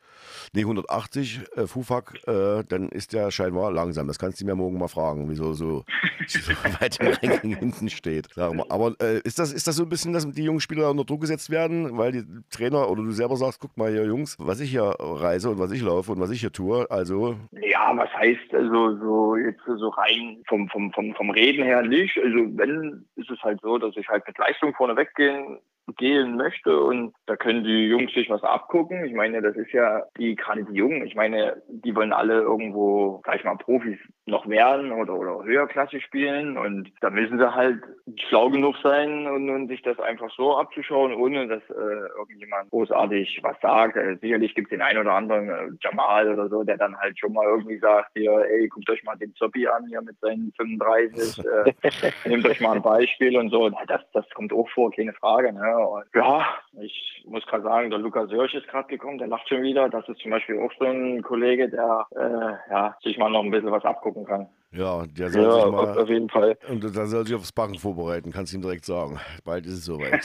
nee, 180 äh, Fufak, äh, dann ist der scheinbar langsam. Das kannst du mir morgen mal fragen, wieso so, so weit im Ranking hinten steht. Aber äh, ist, das, ist das so ein bisschen, dass die jungen Spieler unter Druck gesetzt werden, weil die Trainer oder du selber sagst, guck mal hier, Jungs, was ich hier reise und was ich laufe und was ich hier tue, also.
Ja, was heißt also so jetzt so rein vom, vom, vom, vom Reden her nicht. Also wenn, ist es halt so, dass ich halt mit Leistung vorne weggehen gehen möchte und da können die Jungs sich was abgucken. Ich meine, das ist ja die gerade die Jungen. Ich meine, die wollen alle irgendwo, sag ich mal, Profis noch werden oder, oder höherklassig spielen und da müssen sie halt schlau genug sein und, und sich das einfach so abzuschauen, ohne dass äh, irgendjemand großartig was sagt. Äh, sicherlich gibt es den einen oder anderen äh, Jamal oder so, der dann halt schon mal irgendwie sagt, hier, ey, guckt euch mal den Zoppi an hier mit seinen 35, äh, nehmt euch mal ein Beispiel und so. Das, das kommt auch vor, keine Frage. Ne? Und ja, ich muss gerade sagen, der Lukas Sörsch ist gerade gekommen, der lacht schon wieder. Das ist zum Beispiel auch so ein Kollege, der äh, ja, sich mal noch ein bisschen was abgucken kann.
Ja, der soll
ja,
sich mal,
auf jeden Fall.
Und da soll sich aufs Backen vorbereiten, kannst du ihm direkt sagen. Bald ist es soweit.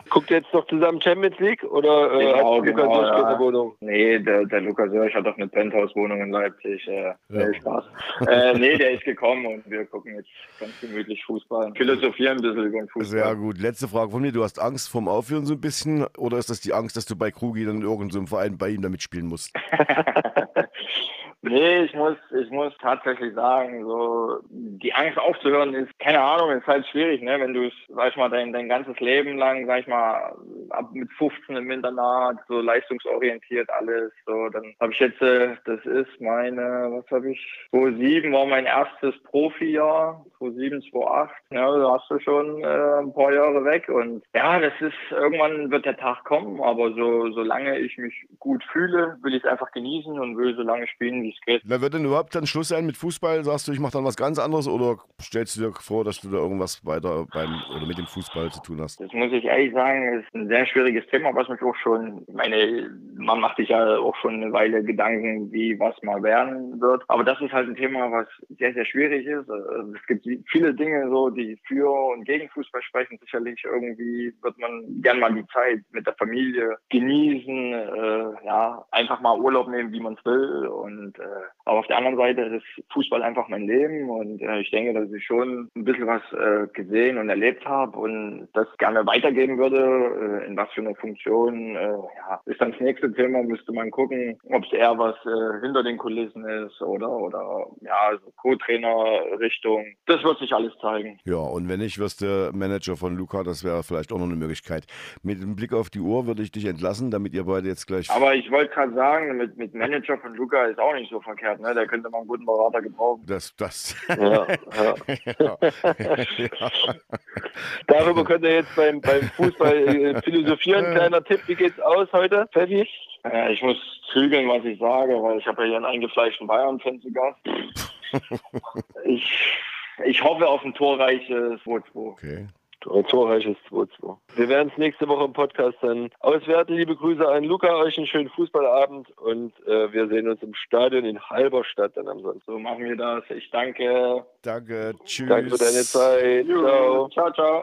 Guckt ihr jetzt noch zusammen Champions League oder äh, genau, hat Lukas genau, ja. eine Wohnung?
Nee, der, der Lukas Sörsch hat doch eine Penthouse-Wohnung in Leipzig. Äh, ja. Spaß. äh, nee, der ist gekommen und wir gucken jetzt ganz gemütlich Fußball. Philosophieren ein bisschen über den Fußball.
Sehr gut. Letzte Frage von mir. Du hast Angst vom Aufhören so ein bisschen oder ist das die Angst, dass du bei Krugi dann in irgendeinem Verein bei ihm da mitspielen musst?
Nee, ich muss, ich muss tatsächlich sagen, so die Angst aufzuhören ist, keine Ahnung, ist halt schwierig, ne? Wenn du es, sag ich mal, dein, dein ganzes Leben lang, sag ich mal, ab mit 15 im Internat, so leistungsorientiert alles, so, dann habe ich jetzt, äh, das ist meine, was habe ich, 2007 war mein erstes Profijahr, 2007, 2008, ja, da hast du schon äh, ein paar Jahre weg und ja, das ist, irgendwann wird der Tag kommen, aber so, solange ich mich gut fühle, will ich es einfach genießen und will so lange spielen, wie es geht.
Wer wird denn überhaupt dann Schluss sein mit Fußball? Sagst du, ich mache dann was ganz anderes oder stellst du dir vor, dass du da irgendwas weiter beim oder mit dem Fußball zu tun hast?
Das muss ich ehrlich sagen, ist ein sehr schwieriges Thema, was mich auch schon, meine, man macht sich ja auch schon eine Weile Gedanken, wie was mal werden wird. Aber das ist halt ein Thema, was sehr, sehr schwierig ist. Also es gibt viele Dinge so, die für und gegen Fußball sprechen. Sicherlich irgendwie wird man gern mal die Zeit mit der Familie genießen, äh, ja, einfach mal Urlaub nehmen, wie man es will und äh, aber auf der anderen Seite ist Fußball einfach mein Leben und äh, ich denke, dass ich schon ein bisschen was äh, gesehen und erlebt habe und das gerne weitergeben würde. Äh, in was für einer Funktion, äh, ja, ist dann das nächste Thema, müsste man gucken, ob es eher was äh, hinter den Kulissen ist oder, oder ja, so Co-Trainer-Richtung. Das wird sich alles zeigen.
Ja, und wenn nicht, wirst du Manager von Luca, das wäre vielleicht auch noch eine Möglichkeit. Mit dem Blick auf die Uhr würde ich dich entlassen, damit ihr beide jetzt gleich.
Aber ich wollte gerade sagen, mit, mit Manager von Luca ist auch nicht so verkehrt, ne? Der könnte mal einen guten Berater gebrauchen.
Das, das.
Ja, ja. ja. Darüber könnt ihr jetzt beim, beim Fußball äh, philosophieren. Kleiner Tipp, wie geht's aus heute, Pfeffi?
Ja, ich muss zügeln, was ich sage, weil ich habe ja hier einen eingefleischten Bayern-Fan zu Gast. ich, ich hoffe auf ein torreiches 2-2.
Okay.
Torreiches 2-2. Wir werden es nächste Woche im Podcast dann auswerten. Liebe Grüße an Luca, euch einen schönen Fußballabend und äh, wir sehen uns im Stadion in Halberstadt dann am Sonntag.
So machen wir das. Ich danke.
Danke, tschüss.
Danke für deine Zeit. Ciao.
Ciao, ciao.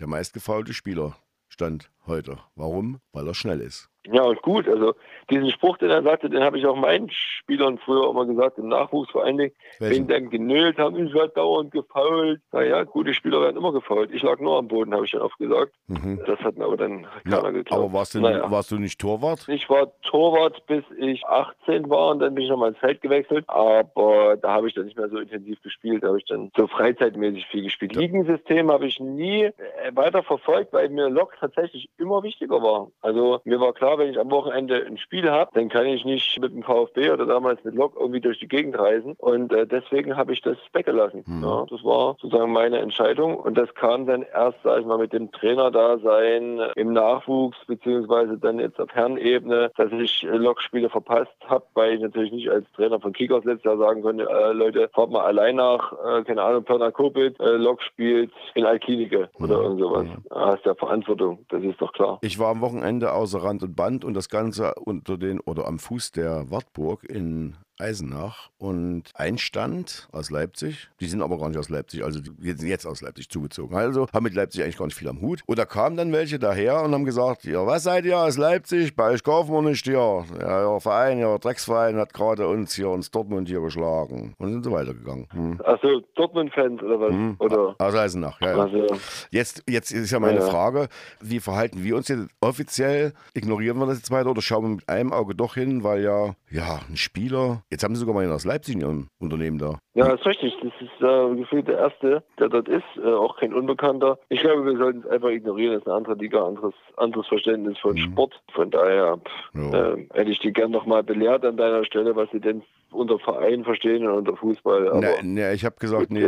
Der meistgefaulte Spieler stand heute. Warum? Weil er schnell ist.
Ja, und gut. Also diesen Spruch, den er sagte, den habe ich auch meinen Spielern früher mal gesagt, im Nachwuchs vor allen Dingen. Welchen? Wenn dann genölt haben, ich werde dauernd gefault. Naja, gute Spieler werden immer gefault. Ich lag nur am Boden, habe ich dann oft gesagt. Mhm. Das hat mir aber dann keiner ja, geglaubt.
Aber warst du, naja. warst du nicht Torwart?
Ich war Torwart, bis ich 18 war und dann bin ich nochmal ins Feld gewechselt. Aber da habe ich dann nicht mehr so intensiv gespielt. Da habe ich dann so freizeitmäßig viel gespielt. Ja. Ligensystem habe ich nie äh, weiter verfolgt, weil mir Lok tatsächlich immer wichtiger war. Also mir war klar, klar, wenn ich am Wochenende ein Spiel habe, dann kann ich nicht mit dem VfB oder damals mit Lok irgendwie durch die Gegend reisen. Und äh, deswegen habe ich das weggelassen. Mhm. Ja, das war sozusagen meine Entscheidung. Und das kam dann erst, sag ich mal, mit dem Trainerdasein im Nachwuchs, beziehungsweise dann jetzt auf Herrenebene, dass ich äh, Lokspiele verpasst habe, weil ich natürlich nicht als Trainer von Kickers letztes Jahr sagen konnte, äh, Leute, fahrt mal allein nach, äh, keine Ahnung, Pirna Kopit, äh, Lok spielt in Alkinike oder mhm. irgend sowas. Mhm. Da hast ja Verantwortung, das ist doch klar.
Ich war am Wochenende außer Rand und Band und das Ganze unter den oder am Fuß der Wartburg in Eisenach und Einstand aus Leipzig. Die sind aber gar nicht aus Leipzig, also die sind jetzt aus Leipzig zugezogen. Also haben mit Leipzig eigentlich gar nicht viel am Hut. Und da kamen dann welche daher und haben gesagt, ja, was seid ihr aus Leipzig? Bei euch kaufen wir nicht hier. Ja, euer Verein, euer Drecksverein hat gerade uns hier uns Dortmund hier geschlagen. Und sind so weitergegangen.
Hm. Also Dortmund-Fans oder was?
Hm.
Oder?
Aus Eisenach, ja. ja. Also. Jetzt, jetzt ist ja meine ja. Frage, wie verhalten wir uns jetzt offiziell? Ignorieren wir das jetzt weiter oder schauen wir mit einem Auge doch hin, weil ja, ja, ein Spieler Jetzt haben Sie sogar mal aus Leipzig in Ihrem Unternehmen da.
Ja, das ist richtig. Das ist äh, gefühlt der Erste, der dort ist. Äh, auch kein Unbekannter. Ich glaube, wir sollten es einfach ignorieren. Das ist eine andere Liga, anderes, anderes Verständnis von mhm. Sport. Von daher pff, äh, hätte ich die gern nochmal belehrt an deiner Stelle, was sie denn unter Verein verstehen und unter Fußball.
Aber nee, nee, ich habe gesagt, nee,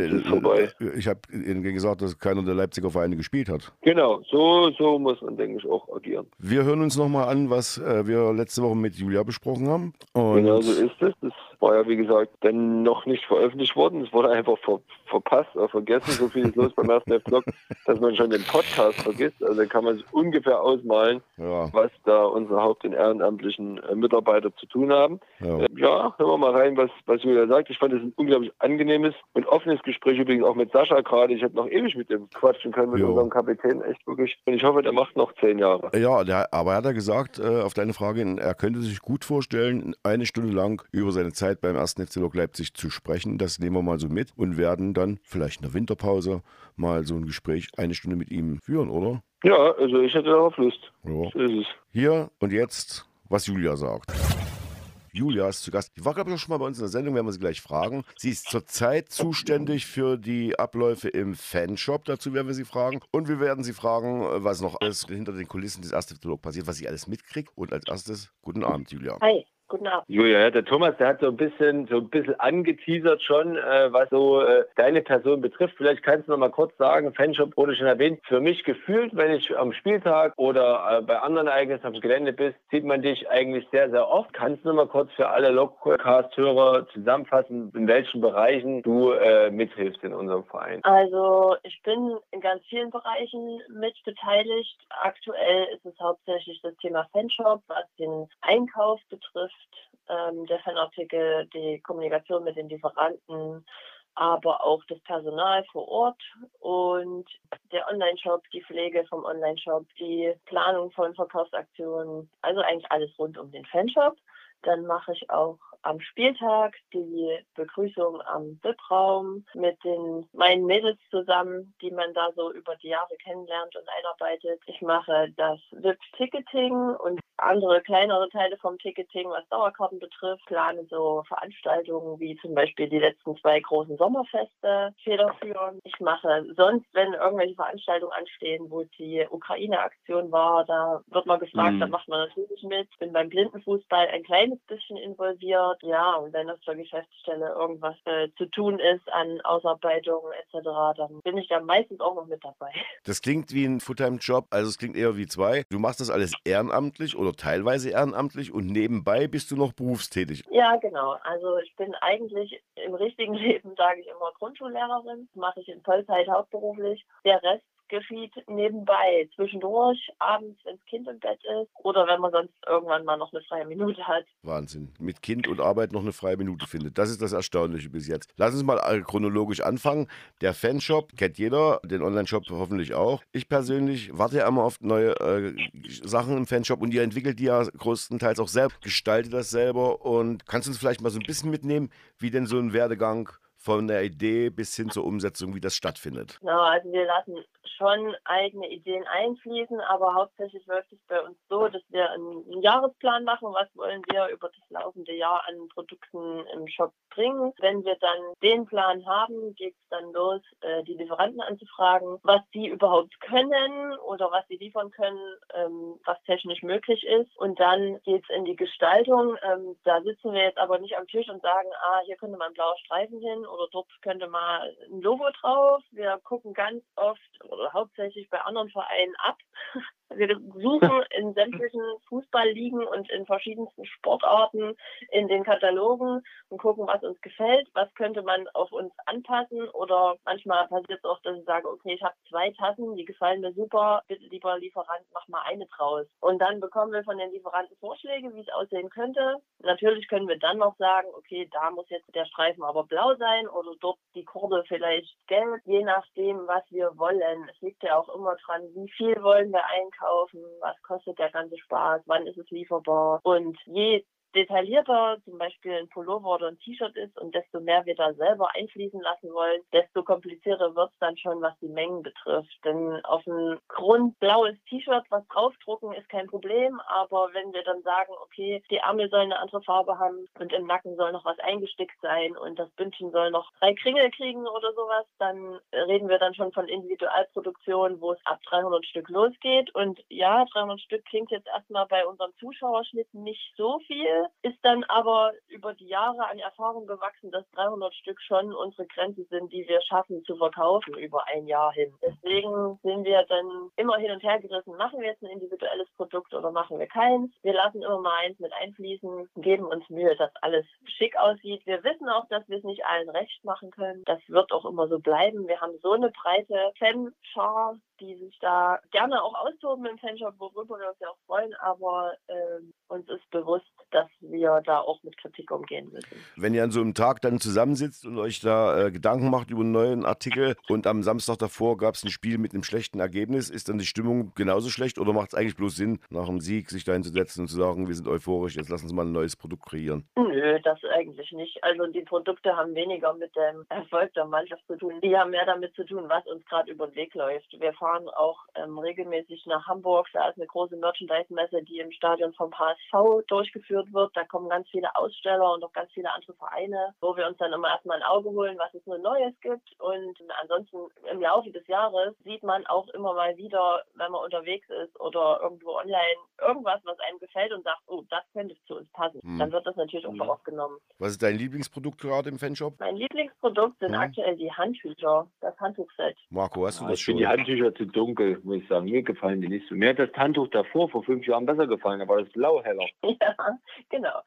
ich habe gesagt, dass keiner der Leipziger Vereine gespielt hat.
Genau, so, so muss man, denke ich, auch agieren.
Wir hören uns nochmal an, was äh, wir letzte Woche mit Julia besprochen haben.
Und genau so ist es. Das war ja, wie gesagt, dann noch nicht veröffentlicht worden. Es wurde einfach ver verpasst oder vergessen. So viel ist los beim ersten F-Blog, dass man schon den Podcast vergisst. Also kann man sich ungefähr ausmalen, ja. was da unsere Haupt- und ehrenamtlichen äh, Mitarbeiter zu tun haben. Ja. Äh, ja, hören wir mal rein, was, was Julia sagt. Ich fand es ein unglaublich angenehmes und offenes Gespräch, übrigens auch mit Sascha gerade. Ich habe noch ewig mit dem quatschen können, mit jo. unserem Kapitän, echt wirklich. Und ich hoffe, der macht noch zehn Jahre.
Ja, der, aber er hat ja gesagt, äh, auf deine Frage, er könnte sich gut vorstellen, eine Stunde lang über seine Zeit Zeit beim 1. FC Lok Leipzig zu sprechen. Das nehmen wir mal so mit und werden dann vielleicht in der Winterpause mal so ein Gespräch eine Stunde mit ihm führen, oder?
Ja, also ich hätte darauf Lust.
Ja. So ist es. Hier und jetzt, was Julia sagt. Julia ist zu Gast. Die war, glaube ich, auch schon mal bei uns in der Sendung, werden wir sie gleich fragen. Sie ist zurzeit zuständig für die Abläufe im Fanshop. Dazu werden wir sie fragen. Und wir werden sie fragen, was noch alles hinter den Kulissen des ersten Dialog passiert, was sie alles mitkriegt. Und als erstes, guten Abend, Julia.
Hi. Guten Abend.
Julia, der Thomas, der hat so ein bisschen, so ein bisschen angeteasert schon, äh, was so äh, deine Person betrifft. Vielleicht kannst du noch mal kurz sagen, Fanshop wurde schon erwähnt. Für mich gefühlt, wenn ich am Spieltag oder äh, bei anderen Ereignissen auf dem Gelände bist, sieht man dich eigentlich sehr, sehr oft. Kannst du noch mal kurz für alle Logcast-Hörer zusammenfassen, in welchen Bereichen du äh, mithilfst in unserem Verein?
Also ich bin in ganz vielen Bereichen mit beteiligt. Aktuell ist es hauptsächlich das Thema Fanshop, was den Einkauf betrifft ähm, der Fanartikel, die Kommunikation mit den Lieferanten, aber auch das Personal vor Ort und der Online-Shop, die Pflege vom Online-Shop, die Planung von Verkaufsaktionen, also eigentlich alles rund um den Fanshop. Dann mache ich auch am Spieltag die Begrüßung am VIP-Raum mit den meinen Mädels zusammen, die man da so über die Jahre kennenlernt und einarbeitet. Ich mache das VIP-Ticketing und andere kleinere Teile vom Ticketing, was Dauerkarten betrifft, plane so Veranstaltungen wie zum Beispiel die letzten zwei großen Sommerfeste federführend. Ich mache sonst, wenn irgendwelche Veranstaltungen anstehen, wo die Ukraine-Aktion war, da wird man gefragt, mhm. da macht man natürlich mit. Bin beim Blindenfußball ein kleines bisschen involviert. Ja, und wenn das zur Geschäftsstelle irgendwas äh, zu tun ist an Ausarbeitungen etc., dann bin ich da meistens auch noch mit dabei.
Das klingt wie ein Fulltime-Job, also es klingt eher wie zwei. Du machst das alles ehrenamtlich oder teilweise ehrenamtlich und nebenbei bist du noch berufstätig.
Ja, genau. Also ich bin eigentlich im richtigen Leben, sage ich immer, Grundschullehrerin. Mache ich in Vollzeit hauptberuflich. Der Rest geschieht nebenbei, zwischendurch, abends, wenn das Kind im Bett ist oder wenn man sonst irgendwann mal noch eine freie Minute hat.
Wahnsinn. Mit Kind und Arbeit noch eine freie Minute findet. Das ist das Erstaunliche bis jetzt. Lass uns mal chronologisch anfangen. Der Fanshop kennt jeder, den Online-Shop hoffentlich auch. Ich persönlich warte ja immer auf neue äh, Sachen im Fanshop und ihr entwickelt die ja größtenteils auch selbst, gestaltet das selber und kannst du uns vielleicht mal so ein bisschen mitnehmen, wie denn so ein Werdegang von der Idee bis hin zur Umsetzung, wie das stattfindet?
Genau, also wir lassen schon eigene Ideen einfließen, aber hauptsächlich läuft es bei uns so, dass wir einen Jahresplan machen, was wollen wir über das laufende Jahr an Produkten im Shop bringen. Wenn wir dann den Plan haben, geht es dann los, äh, die Lieferanten anzufragen, was sie überhaupt können oder was sie liefern können, ähm, was technisch möglich ist. Und dann geht es in die Gestaltung. Ähm, da sitzen wir jetzt aber nicht am Tisch und sagen, ah, hier könnte man blauer Streifen hin oder dort könnte mal ein Logo drauf. Wir gucken ganz oft hauptsächlich bei anderen Vereinen ab. Wir suchen in sämtlichen Fußballligen und in verschiedensten Sportarten in den Katalogen und gucken, was uns gefällt, was könnte man auf uns anpassen oder manchmal passiert es auch, dass ich sage, okay, ich habe zwei Tassen, die gefallen mir super, bitte lieber Lieferant, mach mal eine draus. Und dann bekommen wir von den Lieferanten Vorschläge, wie es aussehen könnte. Natürlich können wir dann noch sagen, okay, da muss jetzt der Streifen aber blau sein oder dort die Korde vielleicht gelb, je nachdem, was wir wollen. Es liegt ja auch immer dran, wie viel wollen wir einkaufen einkaufen, was kostet der ganze Spaß, wann ist es lieferbar. Und je detaillierter zum Beispiel ein Pullover oder ein T-Shirt ist und desto mehr wir da selber einfließen lassen wollen, desto komplizierter wird es dann schon, was die Mengen betrifft. Denn auf ein grundblaues T-Shirt was draufdrucken ist kein Problem, aber wenn wir dann sagen, okay, die Ärmel sollen eine andere Farbe haben und im Nacken soll noch was eingestickt sein und das Bündchen soll noch drei Kringel kriegen oder sowas, dann reden wir dann schon von Individualproduktion, wo es ab 300 Stück losgeht. Und ja, 300 Stück klingt jetzt erstmal bei unserem Zuschauerschnitt nicht so viel, ist dann aber über die Jahre an Erfahrung gewachsen, dass 300 Stück schon unsere Grenze sind, die wir schaffen zu verkaufen über ein Jahr hin. Deswegen sind wir dann immer hin und her gerissen, machen wir jetzt ein individuelles Produkt oder machen wir keins. Wir lassen immer mal eins mit einfließen, geben uns Mühe, dass alles schick aussieht. Wir wissen auch, dass wir es nicht allen recht machen können. Das wird auch immer so bleiben. Wir haben so eine breite Fanschar, die sich da gerne auch austoben im Fanshop, worüber wir uns ja auch freuen, aber äh, uns ist bewusst, dass wir da auch mit Kritik umgehen müssen.
Wenn ihr an so einem Tag dann zusammensitzt und euch da äh, Gedanken macht über einen neuen Artikel und am Samstag davor gab es ein Spiel mit einem schlechten Ergebnis, ist dann die Stimmung genauso schlecht oder macht es eigentlich bloß Sinn, nach einem Sieg sich da hinzusetzen und zu sagen, wir sind euphorisch, jetzt lassen Sie mal ein neues Produkt kreieren?
Nö, das eigentlich nicht. Also die Produkte haben weniger mit dem Erfolg der Mannschaft zu tun. Die haben mehr damit zu tun, was uns gerade über den Weg läuft. Wir fahren auch ähm, regelmäßig nach Hamburg. Da ist eine große Merchandise-Messe, die im Stadion vom HSV durchgeführt wird. Da kommen ganz viele Aussteller und auch ganz viele andere Vereine, wo wir uns dann immer erstmal ein Auge holen, was es nur Neues gibt. Und ansonsten im Laufe des Jahres sieht man auch immer mal wieder, wenn man unterwegs ist oder irgendwo online, irgendwas, was einem gefällt und sagt, oh, das könnte zu uns passen. Hm. Dann wird das natürlich auch mhm. aufgenommen.
Was ist dein Lieblingsprodukt gerade im Fanshop?
Mein Lieblingsprodukt sind hm. aktuell die Handtücher, das Handtuchset.
Marco, hast du
ja,
das
ich
schon?
Ich finde die Handtücher zu dunkel, muss ich sagen. Mir gefallen die nicht so. Mir hat das Handtuch davor vor fünf Jahren besser gefallen, aber das blau heller.
Ja, genau.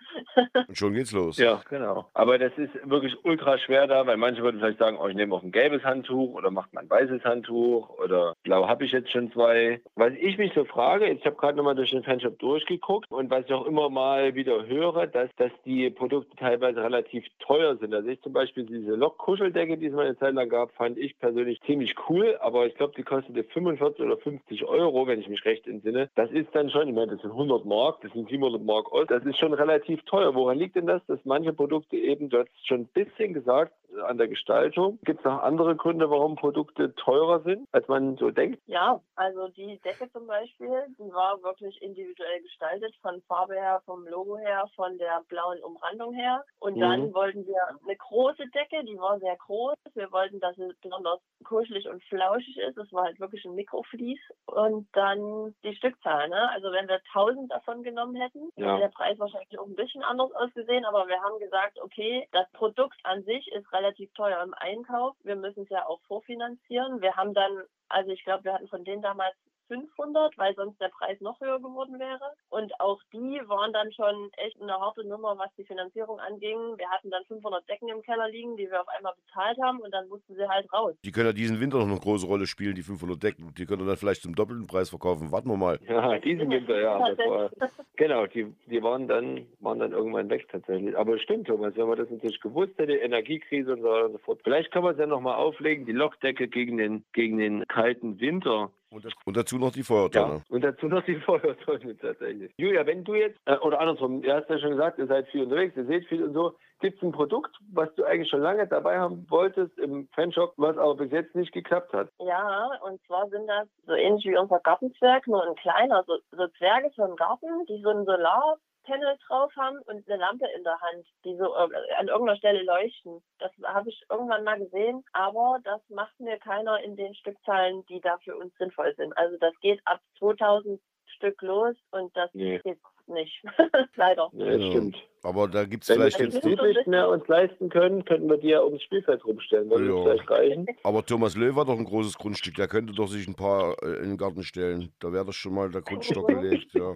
Und schon geht's los.
Ja, genau. Aber das ist wirklich ultra schwer da, weil manche würden vielleicht sagen, oh, ich nehme auch ein gelbes Handtuch oder macht man ein weißes Handtuch oder blau habe ich jetzt schon zwei. Was ich mich so frage, ich habe gerade nochmal durch den Fanshop durchgeguckt und was ich auch immer mal wieder höre, dass, dass die Produkte teilweise relativ teuer sind. Also ich zum Beispiel diese Lock-Kuscheldecke, die es mal eine Zeit lang gab, fand ich persönlich ziemlich cool, aber ich glaube, die kostete 45 oder 50 Euro, wenn ich mich recht entsinne. Das ist dann schon, ich meine, das sind 100 Mark, das sind 700 Mark Ost, das ist schon relativ teuer. Woran liegt denn das, dass manche Produkte eben, du hast schon ein bisschen gesagt, an der Gestaltung. Gibt es noch andere Gründe, warum Produkte teurer sind, als man so denkt?
Ja, also die Decke zum Beispiel, die war wirklich individuell gestaltet, von Farbe her, vom Logo her, von der blauen Umrandung her. Und mhm. dann wollten wir eine große Decke, die war sehr groß. Wir wollten, dass es besonders kuschelig und flauschig ist. Das war halt wirklich ein Mikroflies. Und dann die Stückzahl. Ne? Also wenn wir 1000 davon genommen hätten, ja. der Preis wahrscheinlich auch ein bisschen anders ausgesehen. Aber wir haben gesagt, okay, das Produkt an sich ist relativ teuer im Einkauf. Wir müssen es ja auch vorfinanzieren. Wir haben dann, also ich glaube, wir hatten von denen damals 500, weil sonst der Preis noch höher geworden wäre. Und auch die waren dann schon echt eine harte Nummer, was die Finanzierung anging. Wir hatten dann 500 Decken im Keller liegen, die wir auf einmal bezahlt haben und dann mussten sie halt raus.
Die können ja diesen Winter noch eine große Rolle spielen, die 500 Decken. Die können dann vielleicht zum doppelten Preis verkaufen. Warten wir mal.
Ja, diesen Winter, ja. War, genau, die, die waren, dann, waren dann irgendwann weg tatsächlich. Aber stimmt, Thomas, wenn man das natürlich gewusst hätte, Energiekrise und so weiter und so fort. Vielleicht kann man es ja nochmal auflegen, die Lockdecke gegen den, gegen den kalten Winter.
Und, das, und, dazu noch die Feuertonne.
Ja, und dazu noch die Feuertonne tatsächlich. Julia, wenn du jetzt, äh, oder andersrum, du hast ja schon gesagt, ihr seid viel unterwegs, ihr seht viel und so. Gibt es ein Produkt, was du eigentlich schon lange dabei haben wolltest im Fanshop, was aber bis jetzt nicht geklappt hat?
Ja, und zwar sind das so ähnlich wie unser Gartenzwerg, nur ein kleiner, so, so Zwerge für den Garten, die so ein Solar Panel drauf haben und eine Lampe in der Hand, die so äh, an irgendeiner Stelle leuchten. Das habe ich irgendwann mal gesehen, aber das macht mir keiner in den Stückzahlen, die da für uns sinnvoll sind. Also das geht ab 2000 Stück los und das nee. geht nicht. Leider.
Ja, das stimmt.
Aber da gibt es
Wenn
vielleicht
wir
jetzt
den nicht mehr uns leisten können, könnten wir die ja ums Spielfeld rumstellen. Würde
Ja.
ja. vielleicht reichen.
Aber Thomas Löw hat doch ein großes Grundstück, der könnte doch sich ein paar äh, in den Garten stellen. Da wäre doch schon mal der Grundstock gelegt. Ja.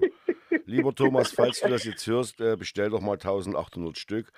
Lieber Thomas, falls du das jetzt hörst, äh, bestell doch mal 1800 Stück.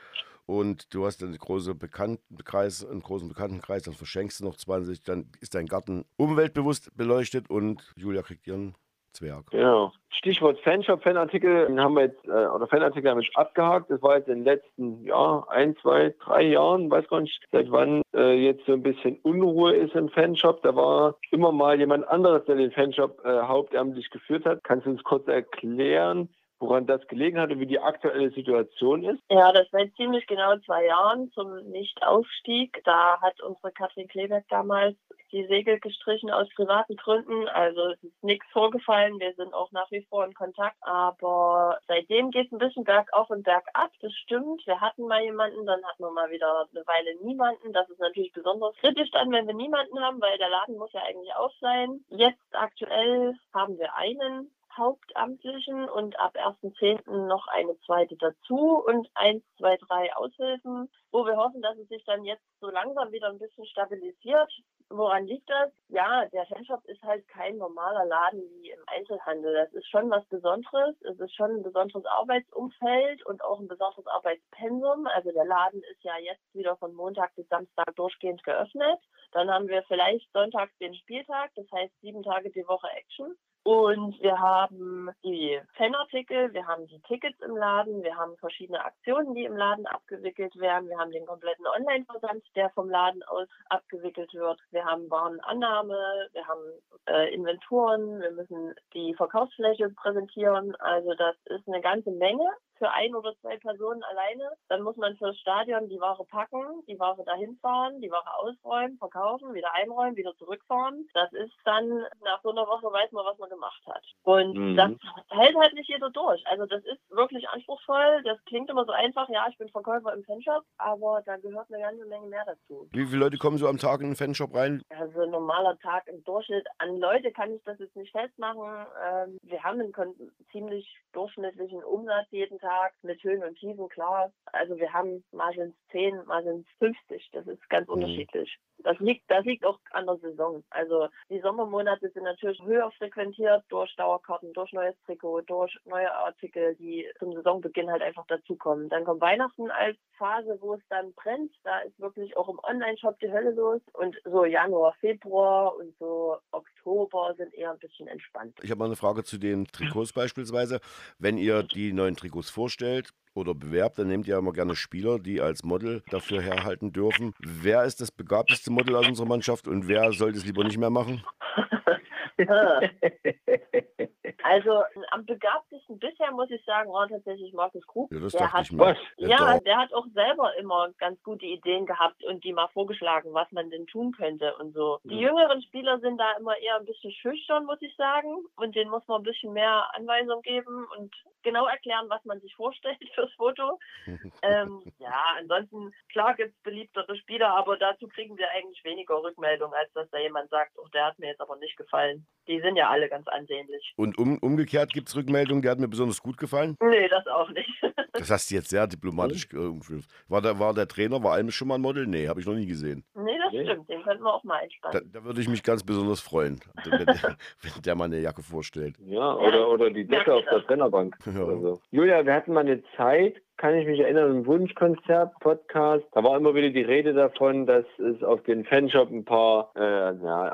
Und du hast einen großen Bekanntenkreis, einen großen Bekanntenkreis, dann verschenkst du noch 20, dann ist dein Garten umweltbewusst beleuchtet und Julia kriegt ihren Zwerg.
Genau. Stichwort Fanshop, Fanartikel haben wir jetzt, äh, oder Fanartikel haben wir schon abgehakt. Das war jetzt in den letzten, ja, ein, zwei, drei Jahren, weiß gar nicht, seit wann äh, jetzt so ein bisschen Unruhe ist im Fanshop. Da war immer mal jemand anderes, der den Fanshop äh, hauptamtlich geführt hat. Kannst du uns kurz erklären, woran das gelegen hat und wie die aktuelle Situation ist?
Ja, das seit ziemlich genau zwei Jahren zum Nichtaufstieg. Da hat unsere Katrin Kleberg damals die Segel gestrichen aus privaten Gründen. Also es ist nichts vorgefallen. Wir sind auch nach wie vor in Kontakt. Aber seitdem geht es ein bisschen bergauf und bergab. Das stimmt. Wir hatten mal jemanden, dann hatten wir mal wieder eine Weile niemanden. Das ist natürlich besonders kritisch dann, wenn wir niemanden haben, weil der Laden muss ja eigentlich auf sein. Jetzt aktuell haben wir einen Hauptamtlichen und ab 1.10. noch eine zweite dazu und eins, zwei, drei Aushilfen, wo wir hoffen, dass es sich dann jetzt so langsam wieder ein bisschen stabilisiert. Woran liegt das? Ja, der Fanshop ist halt kein normaler Laden wie im Einzelhandel. Das ist schon was Besonderes. Es ist schon ein besonderes Arbeitsumfeld und auch ein besonderes Arbeitspensum. Also der Laden ist ja jetzt wieder von Montag bis Samstag durchgehend geöffnet. Dann haben wir vielleicht sonntags den Spieltag, das heißt sieben Tage die Woche Action. Und wir haben die Fanartikel, wir haben die Tickets im Laden, wir haben verschiedene Aktionen, die im Laden abgewickelt werden. Wir haben den kompletten Online-Versand, der vom Laden aus abgewickelt wird. Wir haben Warenannahme, wir haben äh, Inventuren, wir müssen die Verkaufsfläche präsentieren. Also das ist eine ganze Menge für ein oder zwei Personen alleine. Dann muss man fürs Stadion die Ware packen, die Ware dahin fahren, die Ware ausräumen, verkaufen, wieder einräumen, wieder zurückfahren. Das ist dann, nach so einer Woche weiß man, was man gemacht hat. Und
Mhm.
das hält halt nicht jeder durch. Also das ist wirklich anspruchsvoll. Das klingt immer so einfach, ja, ich bin Verkäufer im Fanshop, aber da gehört eine ganze Menge mehr dazu.
Wie viele Leute kommen so am Tag in den Fanshop rein?
Also ein normaler Tag im Durchschnitt. An Leute kann ich das jetzt nicht festmachen. Ähm, wir haben einen ziemlich durchschnittlichen Umsatz jeden Tag mit Höhen und Tiefen, klar. Also wir haben mal sind es 10, mal sind es 50. Das ist ganz
Mhm.
unterschiedlich. Das liegt, das liegt auch an der Saison. Also die Sommermonate sind natürlich höher frequentiert durch Dauerkarten, durch neues Trikot, durch neue Artikel, die zum Saisonbeginn halt einfach dazukommen. Dann kommt Weihnachten als Phase, wo es dann brennt. Da ist wirklich auch im Online-Shop die Hölle los. Und so Januar, Februar und so Oktober sind eher ein bisschen entspannt.
Ich habe mal eine Frage zu den Trikots beispielsweise. Wenn ihr die neuen Trikots vorstellt oder bewerbt, dann nehmt ihr immer gerne Spieler, die als Model dafür herhalten dürfen. Wer ist das begabteste Model aus unserer Mannschaft und wer sollte es lieber nicht mehr machen?
Also am begabtesten bisher muss ich sagen, war tatsächlich Markus Krug.
Ja, das
der hat
ich mal.
Was?
Ja,
der hat auch selber immer ganz gute Ideen gehabt und die mal vorgeschlagen, was man denn tun könnte und so. Die
Ja.
jüngeren Spieler sind da immer eher ein bisschen schüchtern, muss ich sagen. Und denen muss man ein bisschen mehr Anweisung geben und genau erklären, was man sich vorstellt fürs Foto. ähm, ja, ansonsten, klar gibt es beliebtere Spieler, aber dazu kriegen wir eigentlich weniger Rückmeldung, als dass da jemand sagt, oh, der hat mir jetzt aber nicht gefallen. Die sind ja alle ganz ansehnlich.
Und um, umgekehrt gibt es Rückmeldungen, die hat mir besonders gut gefallen.
Nee, das auch nicht.
Das hast du jetzt sehr diplomatisch umgeführt. War der, war der Trainer, war Almes schon mal ein Model? Nee, habe ich noch nie gesehen.
nee, das
Nee.
stimmt. Den könnten wir auch mal
Da,
entspannen.
da würde ich mich ganz besonders freuen, wenn, der- wenn der mal eine Jacke vorstellt.
Ja, oder, oder die Decke
Ja,
auf der Trainerbank.
Ja.
Oder so. Julia, wir hatten mal eine Zeit, kann ich mich erinnern, im Wunschkonzert, Podcast, da war immer wieder die Rede davon, dass es auf den Fanshop ein paar, äh, ja,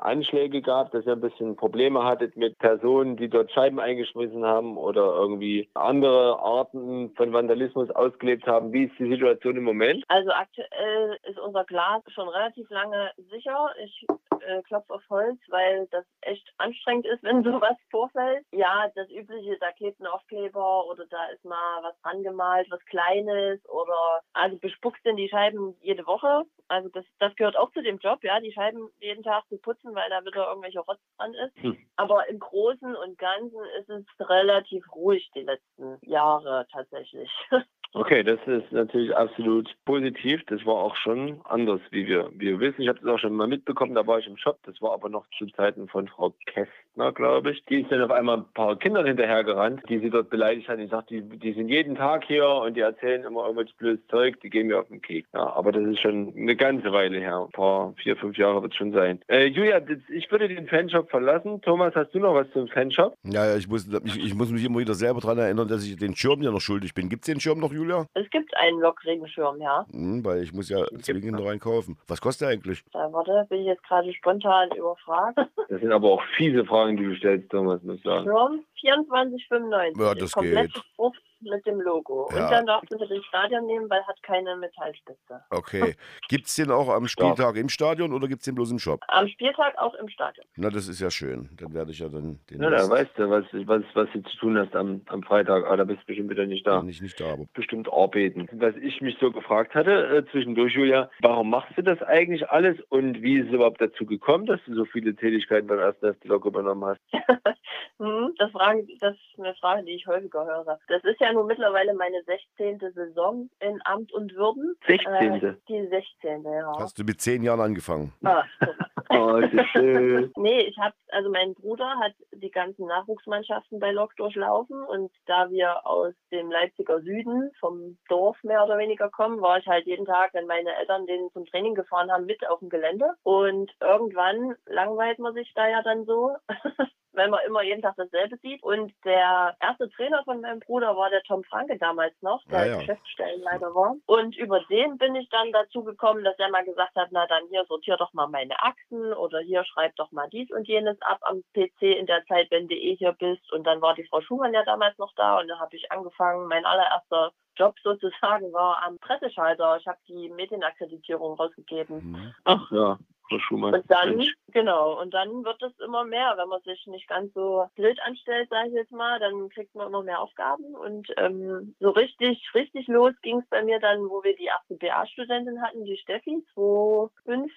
Anschläge gab, dass ihr ein bisschen Probleme hattet mit Personen, die dort Scheiben eingeschmissen haben oder irgendwie andere Arten von Vandalismus ausgelebt haben. Wie ist die Situation im Moment?
Also aktuell ist unser Glas schon relativ lange sicher. Ich äh, Klopf auf Holz, weil das echt anstrengend ist, wenn sowas vorfällt. Ja, das übliche, da klebt ein Aufkleber oder da ist mal was angemalt, was Kleines oder also bespuckst denn die Scheiben jede Woche. Also das, das gehört auch zu dem Job, ja, die Scheiben jeden Tag zu putzen, weil da wieder irgendwelche Rotz dran ist.
Hm.
Aber im Großen und Ganzen ist es relativ ruhig die letzten Jahre tatsächlich.
Okay, das ist natürlich absolut positiv. Das war auch schon anders, wie wir, wie wir wissen. Ich habe das auch schon mal mitbekommen, da war ich im Shop. Das war aber noch zu Zeiten von Frau Kästner, glaube ich. Die ist dann auf einmal ein paar Kindern hinterhergerannt, die sie dort beleidigt hat. Ich sagte, die, die sind jeden Tag hier und die erzählen immer irgendwelches blödes Zeug, die gehen mir auf den Keks. Ja, aber das ist schon eine ganze Weile her. Ein paar, vier, fünf Jahre wird es schon sein. Äh, Julia, ich würde den Fanshop verlassen. Thomas, hast du noch was zum Fanshop?
Ja, ja ich muss, ich, ich muss mich immer wieder selber daran erinnern, dass ich den Schirm ja noch schuldig bin. Gibt es den Schirm noch, Julia?
Es gibt einen Lokregenschirm, ja.
Hm, weil ich muss ja zwingend noch einen kaufen. Was kostet der eigentlich?
Da, warte, bin ich jetzt gerade spontan überfragt.
Das sind aber auch fiese Fragen, die du stellst, Thomas, muss ich sagen.
Schirm 24,95.
Ja, das
Komplett
geht.
Frucht mit dem Logo.
Ja.
Und dann darfst du mit ins Stadion nehmen, weil hat keine Metallspitze.
Okay. Gibt es den auch am Spieltag im Stadion oder gibt es den bloß im Shop?
Am Spieltag auch im Stadion.
Na, das ist ja schön. Dann werde ich ja dann den
Ja, da weißt du, was, was, was du zu tun hast am, am Freitag. Ah, da bist du bestimmt wieder nicht da.
bin ich nicht da. Aber
bestimmt arbeiten. Was ich mich so gefragt hatte äh, zwischendurch, Julia, warum machst du das eigentlich alles und wie ist es überhaupt dazu gekommen, dass du so viele Tätigkeiten beim ersten FC Lok übernommen hast?
Hm, das, fragen, das ist eine Frage, die ich häufiger höre. Das ist ja nun mittlerweile meine 16. Saison in Amt und Würden.
16.
Äh, die 16. Ja.
hast du mit zehn Jahren angefangen?
Ah,
Oh, schön.
Nee, ich habe, also mein Bruder hat die ganzen Nachwuchsmannschaften bei Lok durchlaufen und da wir aus dem Leipziger Süden, vom Dorf mehr oder weniger kommen, war ich halt jeden Tag, wenn meine Eltern den zum Training gefahren haben, mit auf dem Gelände. Und irgendwann langweilt man sich da ja dann so. weil man immer jeden Tag dasselbe sieht. Und der erste Trainer von meinem Bruder war der Tom Franke damals noch, der
Ah, ja.
Geschäftsstellenleiter war. Und über den bin ich dann dazu gekommen, dass er mal gesagt hat, na dann hier sortier doch mal meine Achsen oder hier schreib doch mal dies und jenes ab am PC in der Zeit, wenn du eh hier bist. Und dann war die Frau Schumann ja damals noch da und da habe ich angefangen. Mein allererster Job sozusagen war am Presseschalter. Ich habe die Medienakkreditierung rausgegeben.
Mhm.
Ach ja, Frau Schumann.
Und dann,
Mensch.
genau, und dann wird es immer mehr, wenn man sich nicht ganz so blöd anstellt, sage ich jetzt mal, dann kriegt man immer mehr Aufgaben. Und ähm, so richtig, richtig los ging es bei mir dann, wo wir die erste BA-Studentin hatten, die Steffi, 2015,